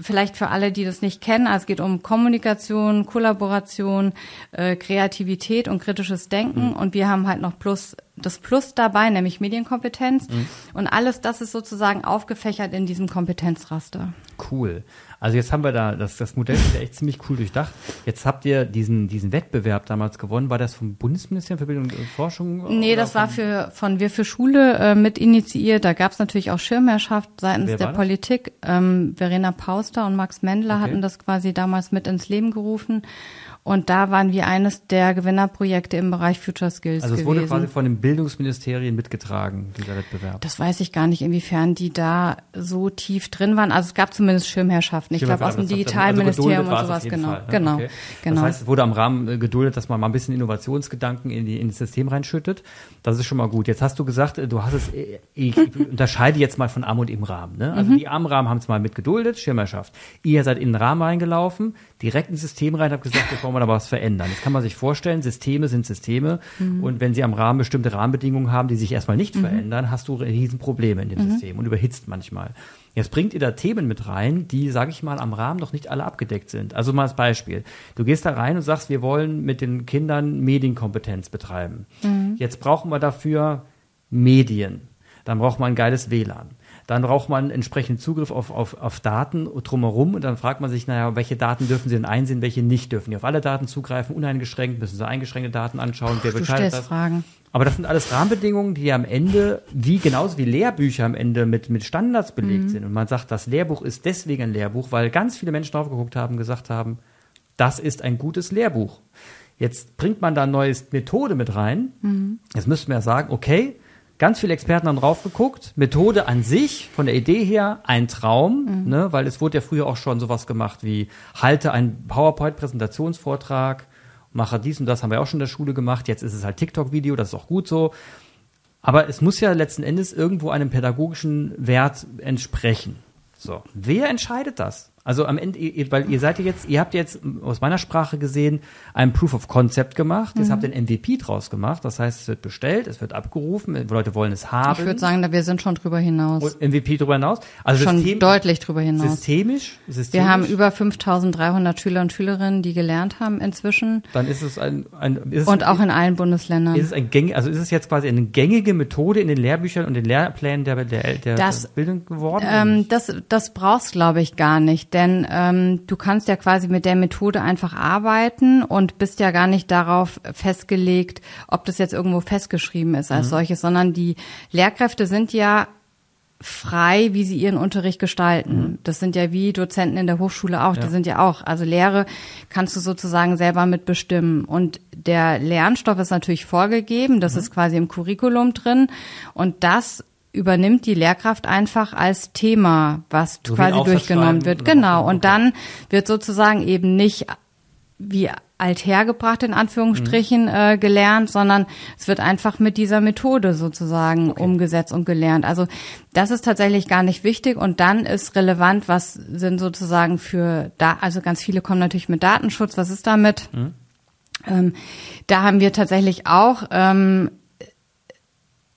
Speaker 3: Vielleicht für alle, die das nicht kennen, also es geht um Kommunikation, Kollaboration, äh, Kreativität und kritisches Denken
Speaker 2: Mhm.
Speaker 3: und wir haben halt noch plus das Plus dabei, nämlich Medienkompetenz
Speaker 2: Mhm.
Speaker 3: und alles das ist sozusagen aufgefächert in diesem Kompetenzraster.
Speaker 2: Cool. Also jetzt haben wir da, das, das Modell ist ja echt ziemlich cool durchdacht. Jetzt habt ihr diesen, diesen Wettbewerb damals gewonnen. War das vom Bundesministerium für Bildung und Forschung?
Speaker 3: Nee, das war für von Wir für Schule äh, mit initiiert. Da gab es natürlich auch Schirmherrschaft seitens der
Speaker 2: das?
Speaker 3: Politik. Ähm, Verena Pauster und Max Mendler
Speaker 2: Okay.
Speaker 3: hatten das quasi damals mit ins Leben gerufen. Und da waren wir eines der Gewinnerprojekte im Bereich Future Skills
Speaker 2: Also es
Speaker 3: gewesen.
Speaker 2: wurde quasi von den Bildungsministerien mitgetragen, dieser Wettbewerb.
Speaker 3: Das weiß ich gar nicht, inwiefern die da so tief drin waren. Also es gab zumindest Schirmherrschaften. Ich glaube aus dem
Speaker 2: Also
Speaker 3: Digitalministerium
Speaker 2: geduldet war
Speaker 3: und sowas. Genau,
Speaker 2: Fall, ne?
Speaker 3: genau,
Speaker 2: Okay.
Speaker 3: genau.
Speaker 2: Das heißt, es wurde am Rahmen äh, geduldet, dass man mal ein bisschen Innovationsgedanken in, die, in das System reinschüttet. Das ist schon mal gut. Jetzt hast du gesagt, äh, du hast es, äh, ich unterscheide jetzt mal von Arm und im Rahmen. Ne?
Speaker 3: Mhm.
Speaker 2: Also die armen Rahmen haben es mal mit geduldet, Schirmherrschaft. Ihr seid in den Rahmen reingelaufen, direkt ins System rein, habt gesagt, jetzt wollen wir da was verändern. Jetzt kann man sich vorstellen, Systeme sind Systeme
Speaker 3: Mhm.
Speaker 2: und wenn sie am Rahmen bestimmte Rahmenbedingungen haben, die sich erstmal nicht verändern, hast du Riesenprobleme in dem
Speaker 3: Mhm.
Speaker 2: System und überhitzt manchmal. Jetzt bringt ihr da Themen mit rein, die, sage ich mal, am Rahmen noch nicht alle abgedeckt sind. Also mal als Beispiel. Du gehst da rein und sagst, wir wollen mit den Kindern Medienkompetenz betreiben. Jetzt brauchen wir dafür Medien. Dann braucht man ein geiles WLAN. Dann braucht man entsprechenden Zugriff auf, auf, auf Daten drumherum und dann fragt man sich, naja, welche Daten dürfen Sie denn einsehen, welche nicht dürfen die auf alle Daten zugreifen, uneingeschränkt, müssen Sie eingeschränkte Daten anschauen, wer
Speaker 3: stellst
Speaker 2: das?
Speaker 3: Fragen.
Speaker 2: Aber das sind alles Rahmenbedingungen, die am Ende, wie genauso wie Lehrbücher am Ende mit, mit Standards belegt sind. Und man sagt, das Lehrbuch ist deswegen ein Lehrbuch, weil ganz viele Menschen drauf geguckt haben, gesagt haben, das ist ein gutes Lehrbuch. Jetzt bringt man da eine neue Methode mit rein. Jetzt müssten wir ja sagen, okay, ganz viele Experten haben drauf geguckt. Methode an sich, von der Idee her, ein Traum,
Speaker 3: Mhm.
Speaker 2: ne, weil es wurde ja früher auch schon sowas gemacht wie halte einen PowerPoint-Präsentationsvortrag, mache dies und das, haben wir auch schon in der Schule gemacht. Jetzt ist es halt TikTok-Video, das ist auch gut so. Aber es muss ja letzten Endes irgendwo einem pädagogischen Wert entsprechen. So, wer entscheidet das? Also am Ende, ihr, weil ihr seid ja jetzt, ihr habt jetzt aus meiner Sprache gesehen ein Proof of Concept gemacht. Jetzt habt ihr ein MVP draus gemacht. Das heißt, es wird bestellt, es wird abgerufen, Leute wollen es haben.
Speaker 3: Ich würde sagen, wir sind schon drüber hinaus.
Speaker 2: Und MVP darüber hinaus. Also
Speaker 3: schon
Speaker 2: System,
Speaker 3: deutlich drüber hinaus.
Speaker 2: systemisch, systemisch.
Speaker 3: Wir haben über 5300 Schüler und Schülerinnen, die gelernt haben inzwischen.
Speaker 2: Dann ist es ein, ein ist es,
Speaker 3: Und auch in allen Bundesländern.
Speaker 2: ist es ein gängig, also ist es jetzt quasi eine gängige Methode in den Lehrbüchern und den Lehrplänen der, der, der,
Speaker 3: Das-
Speaker 2: Bildung geworden?
Speaker 3: Ähm, das, das brauchst, glaube ich, gar nicht, denn ähm, du kannst ja quasi mit der Methode einfach arbeiten und bist ja gar nicht darauf festgelegt, ob das jetzt irgendwo festgeschrieben ist als solches, sondern die Lehrkräfte sind ja frei, wie sie ihren Unterricht gestalten. Das sind ja wie Dozenten in der Hochschule auch, die sind ja auch. Also Lehre kannst du sozusagen selber mitbestimmen. Und der Lernstoff ist natürlich vorgegeben, das ist quasi im Curriculum drin. Und das übernimmt die Lehrkraft einfach als Thema, was
Speaker 2: So
Speaker 3: quasi durchgenommen wird. Genau. Und
Speaker 2: Okay.
Speaker 3: dann wird sozusagen eben nicht wie althergebracht in Anführungsstrichen äh, gelernt, sondern es wird einfach mit dieser Methode sozusagen umgesetzt und gelernt. Also das ist tatsächlich gar nicht wichtig und dann ist relevant, was sind sozusagen für da, also ganz viele kommen natürlich mit Datenschutz, was ist damit? Ähm, da haben wir tatsächlich auch ähm,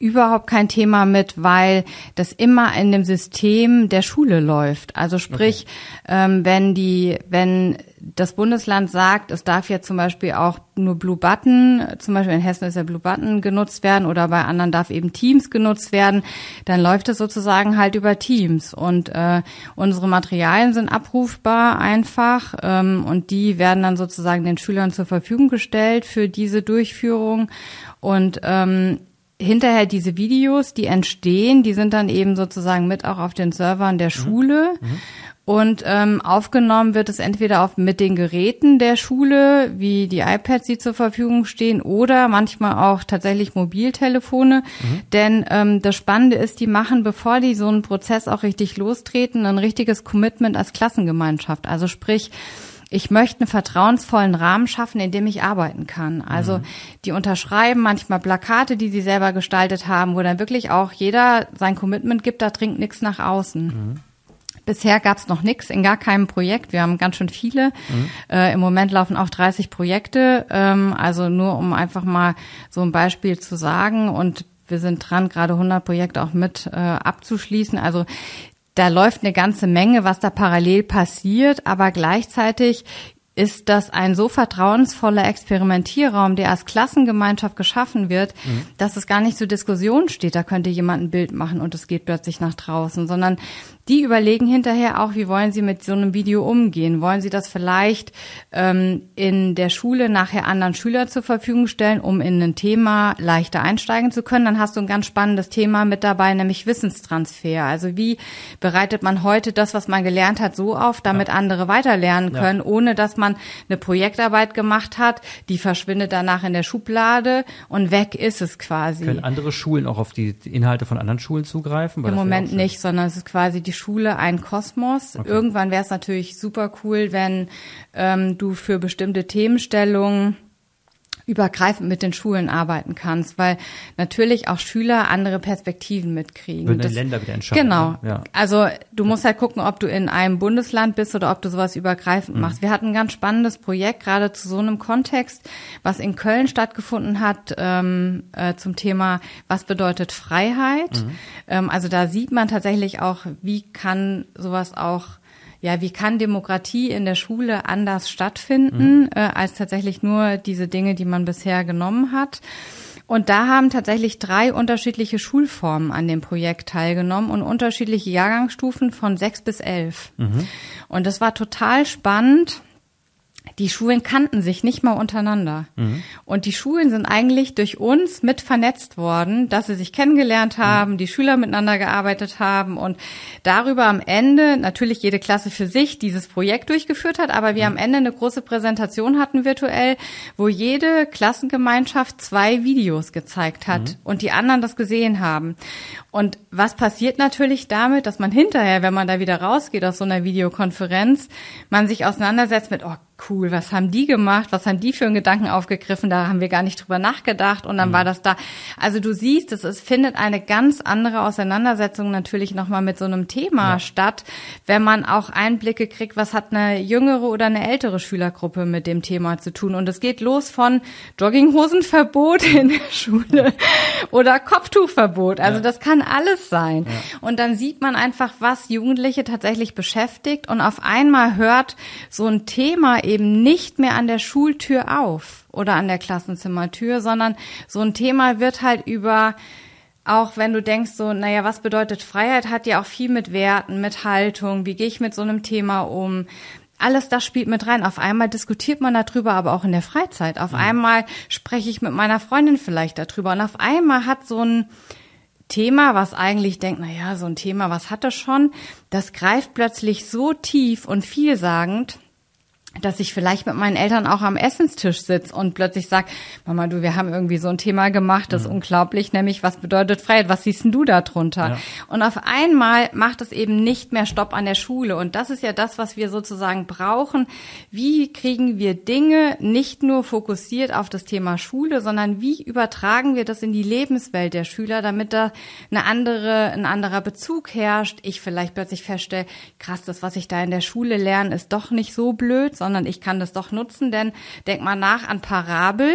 Speaker 3: überhaupt kein Thema mit, weil das immer in dem System der Schule läuft. Also sprich, ähm, wenn die, wenn das Bundesland sagt, es darf jetzt zum Beispiel auch nur Blue Button, zum Beispiel in Hessen ist ja Blue Button genutzt werden oder bei anderen darf eben Teams genutzt werden, dann läuft es sozusagen halt über Teams. Und äh, unsere Materialien sind abrufbar einfach ähm, und die werden dann sozusagen den Schülern zur Verfügung gestellt für diese Durchführung. Und ähm, hinterher diese Videos, die entstehen, die sind dann eben sozusagen mit auch auf den Servern der Schule. Und ähm, aufgenommen wird es entweder auf, mit den Geräten der Schule, wie die iPads, die zur Verfügung stehen, oder manchmal auch tatsächlich Mobiltelefone. Denn ähm, das Spannende ist, die machen, bevor die so einen Prozess auch richtig lostreten, ein richtiges Commitment als Klassengemeinschaft. Also sprich, ich möchte einen vertrauensvollen Rahmen schaffen, in dem ich arbeiten kann. Also die unterschreiben manchmal Plakate, die sie selber gestaltet haben, wo dann wirklich auch jeder sein Commitment gibt, da dringt nichts nach außen. Bisher gab's noch nichts in gar keinem Projekt. Wir haben ganz schön viele. Äh, Im Moment laufen auch 30 Projekte. Ähm, also nur um einfach mal so ein Beispiel zu sagen. Und wir sind dran, gerade 100 Projekte auch mit äh, abzuschließen. Also da läuft eine ganze Menge, was da parallel passiert, aber gleichzeitig ist das ein so vertrauensvoller Experimentierraum, der als Klassengemeinschaft geschaffen wird, dass es gar nicht zur Diskussion steht, da könnte jemand ein Bild machen und es geht plötzlich nach draußen, sondern die überlegen hinterher auch, wie wollen sie mit so einem Video umgehen? Wollen sie das vielleicht ähm, in der Schule nachher anderen Schülern zur Verfügung stellen, um in ein Thema leichter einsteigen zu können? Dann hast du ein ganz spannendes Thema mit dabei, nämlich Wissenstransfer. Also wie bereitet man heute das, was man gelernt hat, so auf, damit andere weiterlernen können, ohne dass man eine Projektarbeit gemacht hat, die verschwindet danach in der Schublade und weg ist es quasi.
Speaker 2: Können andere Schulen auch auf die Inhalte von anderen Schulen zugreifen?
Speaker 3: Im Moment nicht, sondern es ist quasi die Schule ein Kosmos. Irgendwann wäre es natürlich super cool, wenn ähm, du für bestimmte Themenstellungen übergreifend mit den Schulen arbeiten kannst, weil natürlich auch Schüler andere Perspektiven mitkriegen.
Speaker 2: Würden
Speaker 3: Das-
Speaker 2: Länder wieder entscheiden,
Speaker 3: Genau.
Speaker 2: ne? Ja.
Speaker 3: Also du musst halt gucken, ob du in einem Bundesland bist oder ob du sowas
Speaker 2: Mhm.
Speaker 3: übergreifend machst. Wir hatten ein ganz spannendes Projekt gerade zu so einem Kontext, was in Köln stattgefunden hat ähm, äh, zum Thema, was bedeutet Freiheit.
Speaker 2: Mhm.
Speaker 3: Ähm, also da sieht man tatsächlich auch, wie kann sowas auch ja, wie kann Demokratie in der Schule anders stattfinden, äh, als tatsächlich nur diese Dinge, die man bisher genommen hat? Und da haben tatsächlich drei unterschiedliche Schulformen an dem Projekt teilgenommen und unterschiedliche Jahrgangsstufen von sechs bis elf. Und das war total spannend die Schulen kannten sich nicht mal untereinander. Mhm. Und die Schulen sind eigentlich durch uns mit vernetzt worden, dass sie sich kennengelernt haben, mhm. die Schüler miteinander gearbeitet haben und darüber am Ende natürlich jede Klasse für sich dieses Projekt durchgeführt hat, aber wir mhm. am Ende eine große Präsentation hatten virtuell, wo jede Klassengemeinschaft zwei Videos gezeigt hat mhm. und die anderen das gesehen haben. Und was passiert natürlich damit, dass man hinterher, wenn man da wieder rausgeht aus so einer Videokonferenz, man sich auseinandersetzt mit, oh cool, was haben die gemacht, was haben die für einen Gedanken aufgegriffen, da haben wir gar nicht drüber nachgedacht und dann mhm. war das da. Also du siehst, es, es findet eine ganz andere Auseinandersetzung natürlich nochmal mit so einem Thema ja. statt, wenn man auch Einblicke kriegt, was hat eine jüngere oder eine ältere Schülergruppe mit dem Thema zu tun. Und es geht los von Jogginghosenverbot in der Schule oder Kopftuchverbot. Also ja. das kann alles sein. Ja. Und dann sieht man einfach, was Jugendliche tatsächlich beschäftigt und auf einmal hört so ein Thema eben nicht mehr an der Schultür auf oder an der Klassenzimmertür, sondern so ein Thema wird halt über auch wenn du denkst so, naja, was bedeutet Freiheit, hat ja auch viel mit Werten, mit Haltung, wie gehe ich mit so einem Thema um. Alles das spielt mit rein. Auf einmal diskutiert man darüber, aber auch in der Freizeit. Auf mhm. einmal spreche ich mit meiner Freundin vielleicht darüber. Und auf einmal hat so ein Thema, was eigentlich denkt, naja, so ein Thema, was hat das schon? Das greift plötzlich so tief und vielsagend, dass ich vielleicht mit meinen Eltern auch am Essenstisch sitze und plötzlich sag, Mama, du, wir haben irgendwie so ein Thema gemacht, das ist mhm. unglaublich, nämlich was bedeutet Freiheit? Was siehst denn du da drunter? Ja. Und auf einmal macht es eben nicht mehr Stopp an der Schule. Und das ist ja das, was wir sozusagen brauchen. Wie kriegen wir Dinge nicht nur fokussiert auf das Thema Schule, sondern wie übertragen wir das in die Lebenswelt der Schüler, damit da eine andere, ein anderer Bezug herrscht? Ich vielleicht plötzlich feststelle, krass, das, was ich da in der Schule lerne, ist doch nicht so blöd, sondern ich kann das doch nutzen, denn denk mal nach an Parabel.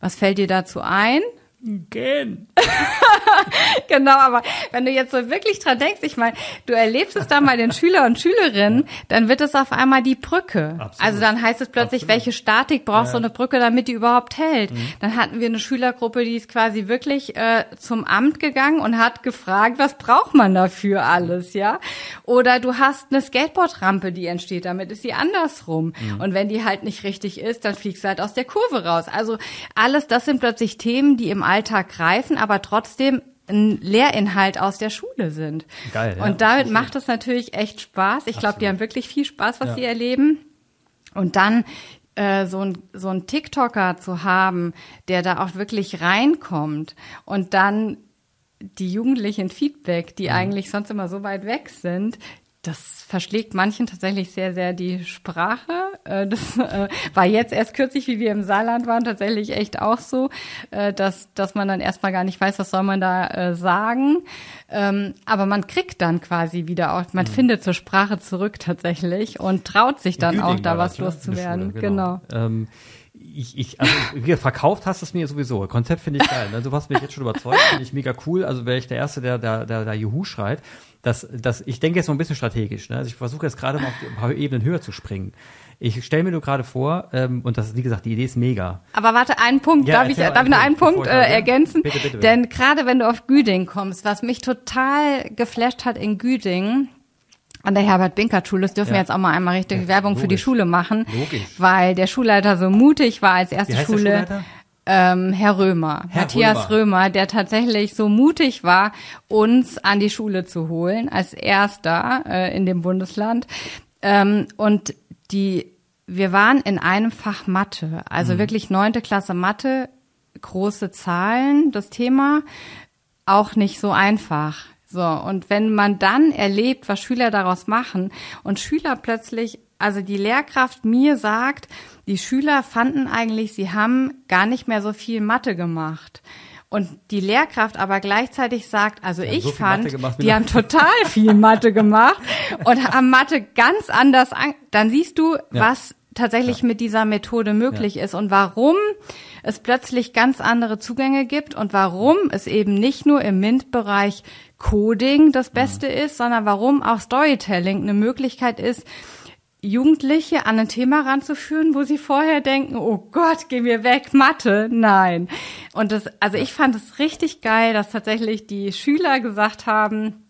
Speaker 3: Was fällt dir dazu ein?
Speaker 2: Gehen.
Speaker 3: genau, aber wenn du jetzt so wirklich dran denkst, ich meine, du erlebst es da mal den Schüler und Schülerinnen, dann wird es auf einmal die Brücke. Absolut. Also dann heißt es plötzlich, Absolut. welche Statik braucht ja. so eine Brücke, damit die überhaupt hält. Mhm. Dann hatten wir eine Schülergruppe, die ist quasi wirklich äh, zum Amt gegangen und hat gefragt, was braucht man dafür alles, ja? Oder du hast eine Skateboardrampe, die entsteht, damit ist sie andersrum. Mhm. Und wenn die halt nicht richtig ist, dann fliegst du halt aus der Kurve raus. Also alles, das sind plötzlich Themen, die im Alltag greifen, aber trotzdem ein Lehrinhalt aus der Schule sind. Geil. Ja, und damit macht es natürlich echt Spaß. Ich glaube, die haben wirklich viel Spaß, was ja. sie erleben. Und dann äh, so ein so ein TikToker zu haben, der da auch wirklich reinkommt und dann die Jugendlichen Feedback, die mhm. eigentlich sonst immer so weit weg sind, das verschlägt manchen tatsächlich sehr, sehr die Sprache. Äh, das äh, war jetzt erst kürzlich, wie wir im Saarland waren, tatsächlich echt auch so, äh, dass, dass man dann erstmal gar nicht weiß, was soll man da sagen. Ähm, aber man kriegt dann quasi wieder auch, man mhm. findet zur Sprache zurück tatsächlich und traut sich dann auch, da was ne? loszuwerden. Genau. genau. Ähm,
Speaker 2: ich, ich, also verkauft hast es mir sowieso. Konzept finde ich geil. Ne? Du hast mich jetzt schon überzeugt, finde ich mega cool. Also wäre ich der Erste, der da der, der Juhu schreit. Das, das, ich denke jetzt so ein bisschen strategisch. Ne? Also ich versuche jetzt gerade mal auf ein paar Ebenen höher zu springen. Ich stelle mir nur gerade vor, ähm, und das, wie gesagt, die Idee ist mega.
Speaker 3: Aber warte, einen Punkt, ja, darf ich, darf ich noch einen Punkt äh, ergänzen? Bitte, bitte, bitte. Denn gerade wenn du auf Güding kommst, was mich total geflasht hat in Güding, an der Herbert Binkert Schule, das dürfen ja. wir jetzt auch mal einmal richtig ja, Werbung logisch. für die Schule machen, logisch. weil der Schulleiter so mutig war als erste Schule. Ähm, Herr Römer, Herr Matthias Römer. Römer, der tatsächlich so mutig war, uns an die Schule zu holen, als erster äh, in dem Bundesland. Ähm, und die, wir waren in einem Fach Mathe, also mhm. wirklich neunte Klasse Mathe, große Zahlen, das Thema, auch nicht so einfach. So, und wenn man dann erlebt, was Schüler daraus machen und Schüler plötzlich, also die Lehrkraft mir sagt, die Schüler fanden eigentlich, sie haben gar nicht mehr so viel Mathe gemacht. Und die Lehrkraft aber gleichzeitig sagt, also ich so fand, die haben total viel Mathe gemacht und haben Mathe ganz anders an. Dann siehst du, ja. was tatsächlich ja. mit dieser Methode möglich ja. ist und warum es plötzlich ganz andere Zugänge gibt und warum es eben nicht nur im MINT-Bereich Coding das Beste mhm. ist, sondern warum auch Storytelling eine Möglichkeit ist, Jugendliche an ein Thema ranzuführen, wo sie vorher denken, oh Gott, geh mir weg, Mathe. Nein. Und das, also ich fand es richtig geil, dass tatsächlich die Schüler gesagt haben,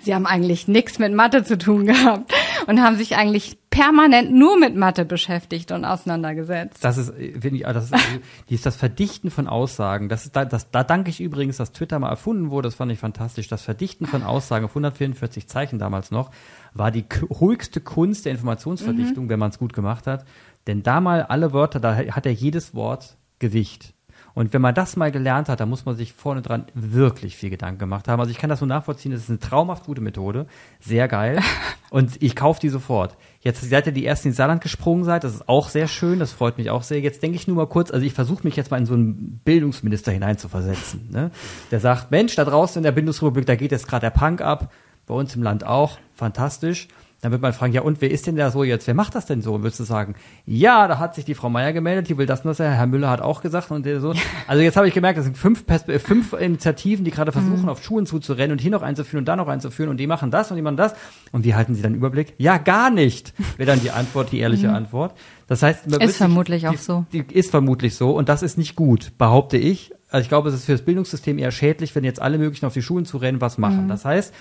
Speaker 3: sie haben eigentlich nichts mit Mathe zu tun gehabt und haben sich eigentlich permanent nur mit Mathe beschäftigt und auseinandergesetzt.
Speaker 2: Das ist, äh, finde ich, das ist, also, die ist das Verdichten von Aussagen. Das ist, da, das, da danke ich übrigens, dass Twitter mal erfunden wurde. Das fand ich fantastisch. Das Verdichten von Aussagen auf 144 Zeichen damals noch war die höchste Kunst der Informationsverdichtung, mhm. wenn man es gut gemacht hat. Denn da mal alle Wörter, da hat er jedes Wort Gewicht. Und wenn man das mal gelernt hat, dann muss man sich vorne dran wirklich viel Gedanken gemacht haben. Also ich kann das so nachvollziehen, das ist eine traumhaft gute Methode, sehr geil. Und ich kaufe die sofort. Jetzt seid ihr die ersten in Saarland gesprungen seid, das ist auch sehr schön, das freut mich auch sehr. Jetzt denke ich nur mal kurz, also ich versuche mich jetzt mal in so einen Bildungsminister hineinzuversetzen. Ne? Der sagt, Mensch, da draußen in der Bundesrepublik, da geht jetzt gerade der Punk ab, bei uns im Land auch, fantastisch. Dann wird man fragen, ja und wer ist denn da so jetzt? Wer macht das denn so? Und würdest du sagen, ja, da hat sich die Frau Meier gemeldet, die will das und das, Herr Müller hat auch gesagt und der so. Also jetzt habe ich gemerkt, das sind fünf, Perspe fünf Initiativen, die gerade versuchen, mhm. auf Schulen zuzurennen und hier noch einzuführen und da noch einzuführen und die machen das und die machen das. Und wie halten sie dann Überblick? Ja, gar nicht, wäre dann die Antwort, die ehrliche mhm. Antwort. Das heißt,
Speaker 3: ist sich, vermutlich auch so.
Speaker 2: Die, ist vermutlich so und das ist nicht gut, behaupte ich. Also ich glaube, es ist für das Bildungssystem eher schädlich, wenn jetzt alle möglichen auf die Schulen zu rennen, was machen. Mhm. Das heißt,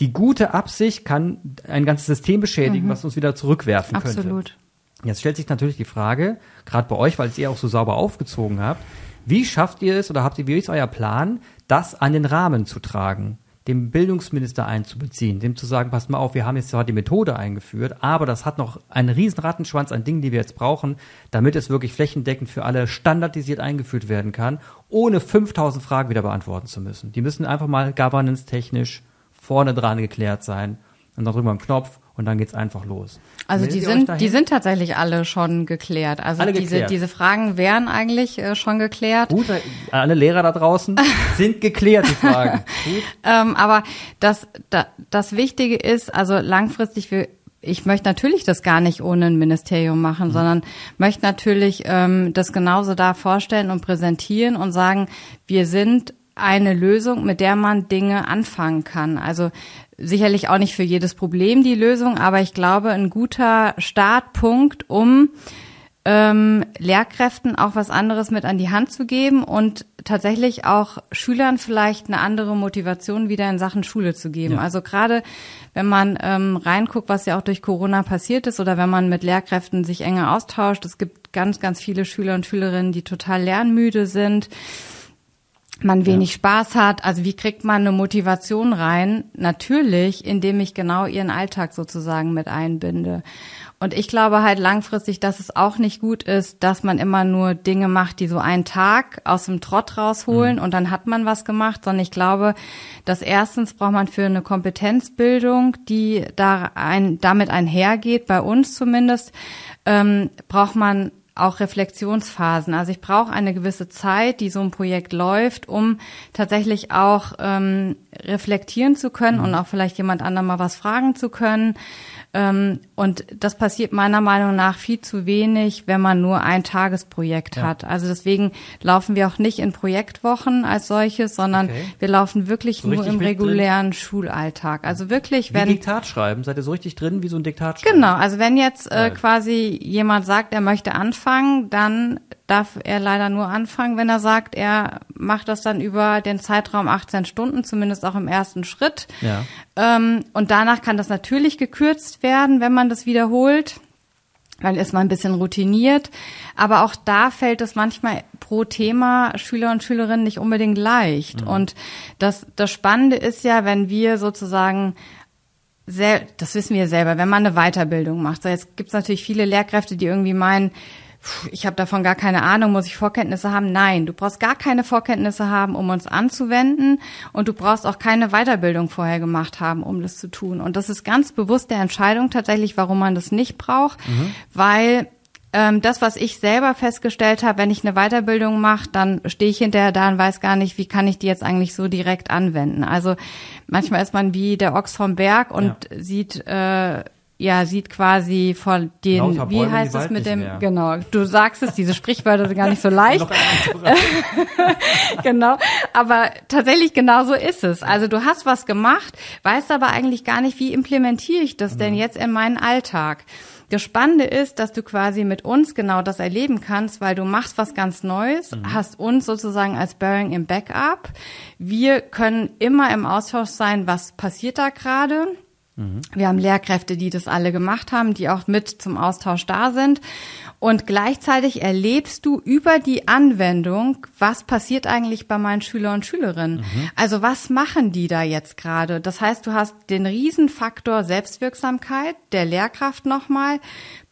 Speaker 2: die gute Absicht kann ein ganzes System beschädigen, mhm. was uns wieder zurückwerfen
Speaker 3: Absolut.
Speaker 2: könnte. Absolut. Jetzt stellt sich natürlich die Frage, gerade bei euch, weil ihr auch so sauber aufgezogen habt, wie schafft ihr es oder habt ihr, wie ist euer Plan, das an den Rahmen zu tragen? dem Bildungsminister einzubeziehen, dem zu sagen, passt mal auf, wir haben jetzt zwar die Methode eingeführt, aber das hat noch einen riesen Rattenschwanz an Dingen, die wir jetzt brauchen, damit es wirklich flächendeckend für alle standardisiert eingeführt werden kann, ohne 5000 Fragen wieder beantworten zu müssen. Die müssen einfach mal governance-technisch vorne dran geklärt sein. Und dann drücken wir einen Knopf und dann geht's einfach los.
Speaker 3: Also die sind, die sind tatsächlich alle schon geklärt. Also alle diese, geklärt. diese Fragen wären eigentlich äh, schon geklärt.
Speaker 2: Gut, alle Lehrer da draußen sind geklärt, die Fragen.
Speaker 3: ähm, aber das, da, das Wichtige ist, also langfristig, wir, ich möchte natürlich das gar nicht ohne ein Ministerium machen, mhm. sondern möchte natürlich ähm, das genauso da vorstellen und präsentieren und sagen, wir sind eine Lösung, mit der man Dinge anfangen kann. Also sicherlich auch nicht für jedes Problem die Lösung, aber ich glaube, ein guter Startpunkt, um ähm, Lehrkräften auch was anderes mit an die Hand zu geben und tatsächlich auch Schülern vielleicht eine andere Motivation wieder in Sachen Schule zu geben. Ja. Also gerade wenn man ähm, reinguckt, was ja auch durch Corona passiert ist oder wenn man mit Lehrkräften sich enger austauscht, es gibt ganz, ganz viele Schüler und Schülerinnen, die total lernmüde sind man wenig ja. Spaß hat. Also wie kriegt man eine Motivation rein? Natürlich, indem ich genau ihren Alltag sozusagen mit einbinde. Und ich glaube halt langfristig, dass es auch nicht gut ist, dass man immer nur Dinge macht, die so einen Tag aus dem Trott rausholen mhm. und dann hat man was gemacht, sondern ich glaube, dass erstens braucht man für eine Kompetenzbildung, die da ein, damit einhergeht, bei uns zumindest, ähm, braucht man auch Reflexionsphasen. Also ich brauche eine gewisse Zeit, die so ein Projekt läuft, um tatsächlich auch ähm, reflektieren zu können mhm. und auch vielleicht jemand anderem mal was fragen zu können. Ähm, und das passiert meiner Meinung nach viel zu wenig, wenn man nur ein Tagesprojekt ja. hat. Also deswegen laufen wir auch nicht in Projektwochen als solches, sondern okay. wir laufen wirklich so nur im regulären Schulalltag. Also wirklich,
Speaker 2: wenn. Wie Diktat schreiben, seid ihr so richtig drin wie so ein Diktat schreiben?
Speaker 3: Genau, also wenn jetzt äh, quasi jemand sagt, er möchte anfangen, dann darf er leider nur anfangen, wenn er sagt, er macht das dann über den Zeitraum 18 Stunden, zumindest auch im ersten Schritt. Ja. Ähm, und danach kann das natürlich gekürzt werden, wenn man das wiederholt. Dann ist man ein bisschen routiniert. Aber auch da fällt es manchmal pro Thema Schüler und Schülerinnen nicht unbedingt leicht. Mhm. Und das, das Spannende ist ja, wenn wir sozusagen sehr, das wissen wir selber, wenn man eine Weiterbildung macht. So jetzt gibt es natürlich viele Lehrkräfte, die irgendwie meinen, ich habe davon gar keine Ahnung, muss ich Vorkenntnisse haben? Nein, du brauchst gar keine Vorkenntnisse haben, um uns anzuwenden und du brauchst auch keine Weiterbildung vorher gemacht haben, um das zu tun. Und das ist ganz bewusst der Entscheidung tatsächlich, warum man das nicht braucht, mhm. weil ähm, das, was ich selber festgestellt habe, wenn ich eine Weiterbildung mache, dann stehe ich hinterher da und weiß gar nicht, wie kann ich die jetzt eigentlich so direkt anwenden. Also manchmal ist man wie der Ochs vom Berg und ja. sieht äh, ja, sieht quasi von den, Lauter wie heißt das mit dem, mehr. genau, du sagst es, diese Sprichwörter sind gar nicht so leicht. genau, aber tatsächlich genau so ist es. Also du hast was gemacht, weißt aber eigentlich gar nicht, wie implementiere ich das mhm. denn jetzt in meinen Alltag. Das Spannende ist, dass du quasi mit uns genau das erleben kannst, weil du machst was ganz Neues, mhm. hast uns sozusagen als Bearing im Backup. Wir können immer im Austausch sein, was passiert da gerade Wir haben Lehrkräfte, die das alle gemacht haben, die auch mit zum Austausch da sind. Und gleichzeitig erlebst du über die Anwendung, was passiert eigentlich bei meinen Schüler und Schülerinnen. Mhm. Also was machen die da jetzt gerade? Das heißt, du hast den Riesenfaktor Selbstwirksamkeit der Lehrkraft nochmal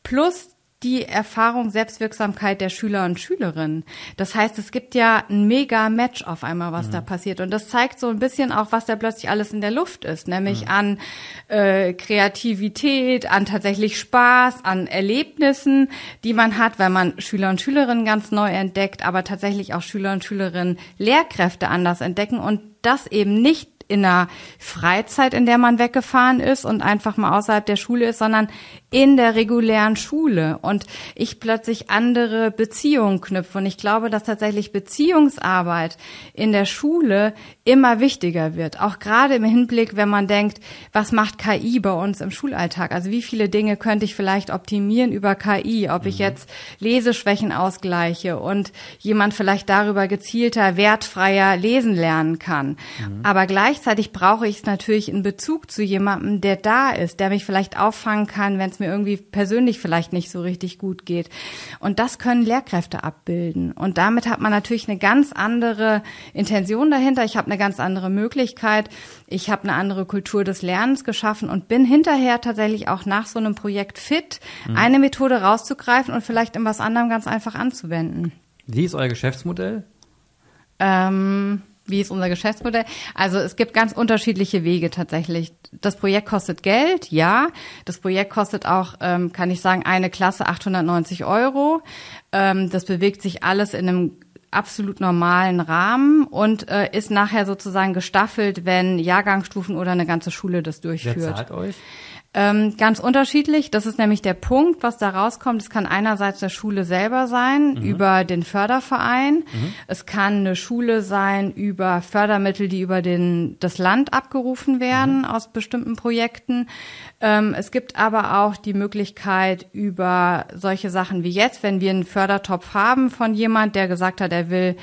Speaker 3: plus die Erfahrung Selbstwirksamkeit der Schüler und Schülerinnen. Das heißt, es gibt ja ein mega Match auf einmal, was mhm. da passiert. Und das zeigt so ein bisschen auch, was da plötzlich alles in der Luft ist, nämlich mhm. an äh, Kreativität, an tatsächlich Spaß, an Erlebnissen, die man hat, wenn man Schüler und Schülerinnen ganz neu entdeckt, aber tatsächlich auch Schüler und Schülerinnen Lehrkräfte anders entdecken und das eben nicht in der Freizeit, in der man weggefahren ist und einfach mal außerhalb der Schule ist, sondern in der regulären Schule und ich plötzlich andere Beziehungen knüpfe. Und ich glaube, dass tatsächlich Beziehungsarbeit in der Schule immer wichtiger wird. Auch gerade im Hinblick, wenn man denkt, was macht KI bei uns im Schulalltag? Also wie viele Dinge könnte ich vielleicht optimieren über KI? Ob ich mhm. jetzt Leseschwächen ausgleiche und jemand vielleicht darüber gezielter, wertfreier lesen lernen kann. Mhm. Aber gleichzeitig brauche ich es natürlich in Bezug zu jemandem, der da ist, der mich vielleicht auffangen kann, wenn es mir irgendwie persönlich vielleicht nicht so richtig gut geht. Und das können Lehrkräfte abbilden. Und damit hat man natürlich eine ganz andere Intention dahinter. Ich habe eine ganz andere Möglichkeit. Ich habe eine andere Kultur des Lernens geschaffen und bin hinterher tatsächlich auch nach so einem Projekt fit, mhm. eine Methode rauszugreifen und vielleicht in was anderem ganz einfach anzuwenden.
Speaker 2: Wie ist euer Geschäftsmodell?
Speaker 3: Ähm, wie ist unser Geschäftsmodell? Also es gibt ganz unterschiedliche Wege tatsächlich. Das Projekt kostet Geld, ja. Das Projekt kostet auch, ähm, kann ich sagen, eine Klasse 890 Euro. Ähm, das bewegt sich alles in einem absolut normalen Rahmen und äh, ist nachher sozusagen gestaffelt, wenn Jahrgangsstufen oder eine ganze Schule das durchführt. Wer
Speaker 2: zahlt euch?
Speaker 3: Ähm, ganz unterschiedlich. Das ist nämlich der Punkt, was da rauskommt. Es kann einerseits der Schule selber sein, mhm. über den Förderverein. Mhm. Es kann eine Schule sein über Fördermittel, die über den, das Land abgerufen werden mhm. aus bestimmten Projekten. Ähm, es gibt aber auch die Möglichkeit über solche Sachen wie jetzt, wenn wir einen Fördertopf haben von jemand, der gesagt hat, er will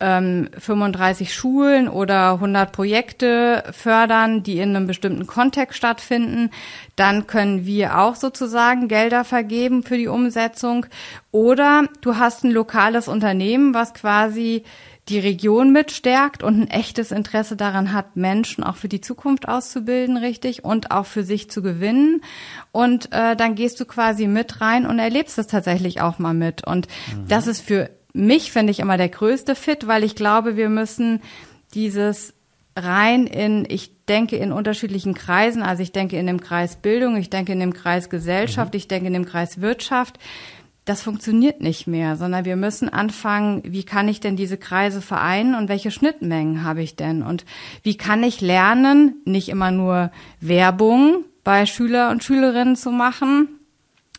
Speaker 3: ähm, 35 Schulen oder 100 Projekte fördern, die in einem bestimmten Kontext stattfinden, dann können wir auch sozusagen Gelder vergeben für die Umsetzung. Oder du hast ein lokales Unternehmen, was quasi die Region mitstärkt und ein echtes Interesse daran hat, Menschen auch für die Zukunft auszubilden, richtig, und auch für sich zu gewinnen. Und äh, dann gehst du quasi mit rein und erlebst es tatsächlich auch mal mit. Und mhm. das ist für mich finde ich immer der größte Fit, weil ich glaube, wir müssen dieses rein in, ich denke in unterschiedlichen Kreisen, also ich denke in dem Kreis Bildung, ich denke in dem Kreis Gesellschaft, mhm. ich denke in dem Kreis Wirtschaft. Das funktioniert nicht mehr, sondern wir müssen anfangen, wie kann ich denn diese Kreise vereinen und welche Schnittmengen habe ich denn? Und wie kann ich lernen, nicht immer nur Werbung bei Schüler und Schülerinnen zu machen,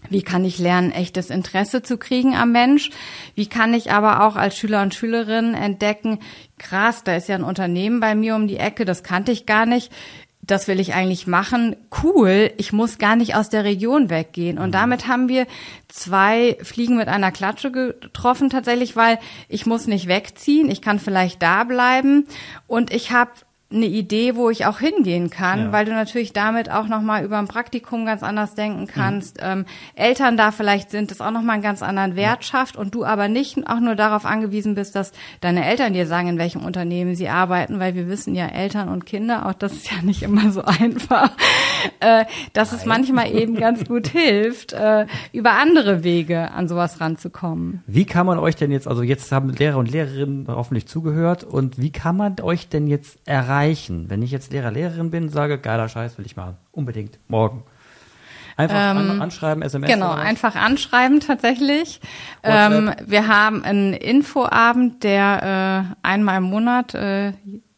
Speaker 3: wie kann ich lernen, echtes Interesse zu kriegen am Mensch? Wie kann ich aber auch als Schüler und Schülerin entdecken, krass, da ist ja ein Unternehmen bei mir um die Ecke, das kannte ich gar nicht. Das will ich eigentlich machen. Cool, ich muss gar nicht aus der Region weggehen. Und mhm. damit haben wir zwei Fliegen mit einer Klatsche getroffen tatsächlich, weil ich muss nicht wegziehen, ich kann vielleicht da bleiben und ich habe eine Idee, wo ich auch hingehen kann, ja. weil du natürlich damit auch nochmal über ein Praktikum ganz anders denken kannst. Mhm. Ähm, Eltern da vielleicht sind, das auch nochmal einen ganz anderen Wert schafft und du aber nicht auch nur darauf angewiesen bist, dass deine Eltern dir sagen, in welchem Unternehmen sie arbeiten, weil wir wissen ja, Eltern und Kinder, auch das ist ja nicht immer so einfach, äh, dass Nein. es manchmal eben ganz gut hilft, äh, über andere Wege an sowas ranzukommen.
Speaker 2: Wie kann man euch denn jetzt, also jetzt haben Lehrer und Lehrerinnen hoffentlich zugehört und wie kann man euch denn jetzt erreichen? Erreichen? Wenn ich jetzt Lehrer, Lehrerin bin, sage, geiler Scheiß will ich machen. Unbedingt. Morgen. Einfach ähm, an, anschreiben, SMS.
Speaker 3: Genau, einfach anschreiben tatsächlich. Ähm, wir haben einen Infoabend, der äh, einmal im Monat äh,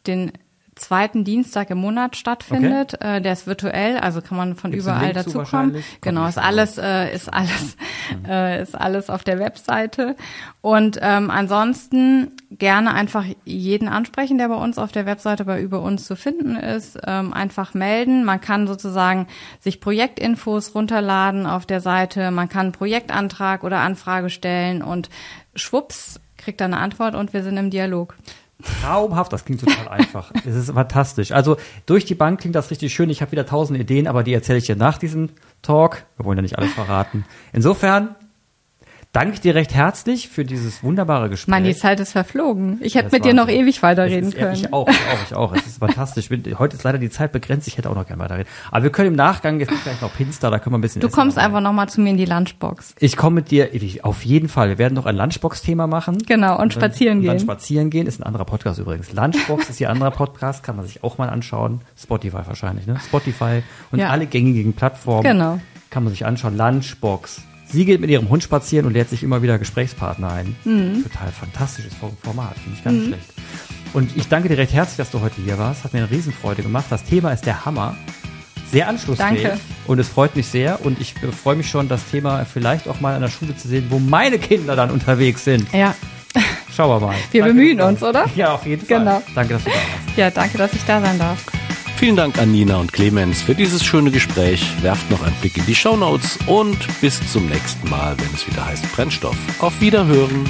Speaker 3: den zweiten Dienstag im Monat stattfindet. Okay. Äh, der ist virtuell, also kann man von Gibt's überall dazukommen. Genau, ist alles, äh, ist alles, mhm. äh, ist alles auf der Webseite. Und ähm, ansonsten gerne einfach jeden ansprechen, der bei uns auf der Webseite bei über uns zu finden ist. Ähm, einfach melden. Man kann sozusagen sich Projektinfos runterladen auf der Seite. Man kann einen Projektantrag oder Anfrage stellen und schwupps kriegt dann eine Antwort und wir sind im Dialog.
Speaker 2: Traumhaft, das klingt total einfach. Es ist fantastisch. Also durch die Bank klingt das richtig schön. Ich habe wieder tausend Ideen, aber die erzähle ich dir nach diesem Talk. Wir wollen ja nicht alles verraten. Insofern danke dir recht herzlich für dieses wunderbare Gespräch.
Speaker 3: Mann, die Zeit ist verflogen. Ich hätte
Speaker 2: Das
Speaker 3: mit dir noch ewig weiterreden
Speaker 2: ist-
Speaker 3: können.
Speaker 2: Ich auch, ich auch, ich auch. Es ist fantastisch. Heute ist leider die Zeit begrenzt. Ich hätte auch noch gerne weiterreden. Aber wir können im Nachgang, jetzt gleich noch Pinster, da können wir ein bisschen
Speaker 3: Du
Speaker 2: essen,
Speaker 3: kommst einfach nochmal zu mir in die Lunchbox.
Speaker 2: Ich komme mit dir, auf jeden Fall. Wir werden noch ein Lunchbox-Thema machen.
Speaker 3: Genau, und
Speaker 2: dann-
Speaker 3: spazieren
Speaker 2: und Dann
Speaker 3: gehen.
Speaker 2: spazieren gehen ist ein anderer Podcast übrigens. Lunchbox ist hier ein anderer Podcast, kann man sich auch mal anschauen. Spotify wahrscheinlich, ne? Spotify und
Speaker 3: Ja.
Speaker 2: alle gängigen Plattformen.
Speaker 3: Genau.
Speaker 2: Kann man sich anschauen. Lunchbox. Sie geht mit ihrem Hund spazieren und lädt sich immer wieder Gesprächspartner ein.
Speaker 3: Mhm.
Speaker 2: Total fantastisches Format, finde ich ganz schlecht. Und ich danke dir recht herzlich, dass du heute hier warst. Hat mir eine Riesenfreude gemacht. Das Thema ist der Hammer. Sehr anschlussfähig.
Speaker 3: Danke.
Speaker 2: Und es freut mich sehr. Und ich äh, freue mich schon, das Thema vielleicht auch mal an der Schule zu sehen, wo meine Kinder dann unterwegs sind.
Speaker 3: Ja.
Speaker 2: Schauen wir mal.
Speaker 3: Wir
Speaker 2: Danke,
Speaker 3: bemühen uns, oder?
Speaker 2: Ja, auf jeden Fall.
Speaker 3: Genau.
Speaker 2: Danke, dass du da warst.
Speaker 3: Ja, danke, dass ich da sein darf.
Speaker 1: Vielen Dank an Nina und Clemens für dieses schöne Gespräch. Werft noch einen Blick in die Shownotes und bis zum nächsten Mal, wenn es wieder heißt Brennstoff. Auf Wiederhören.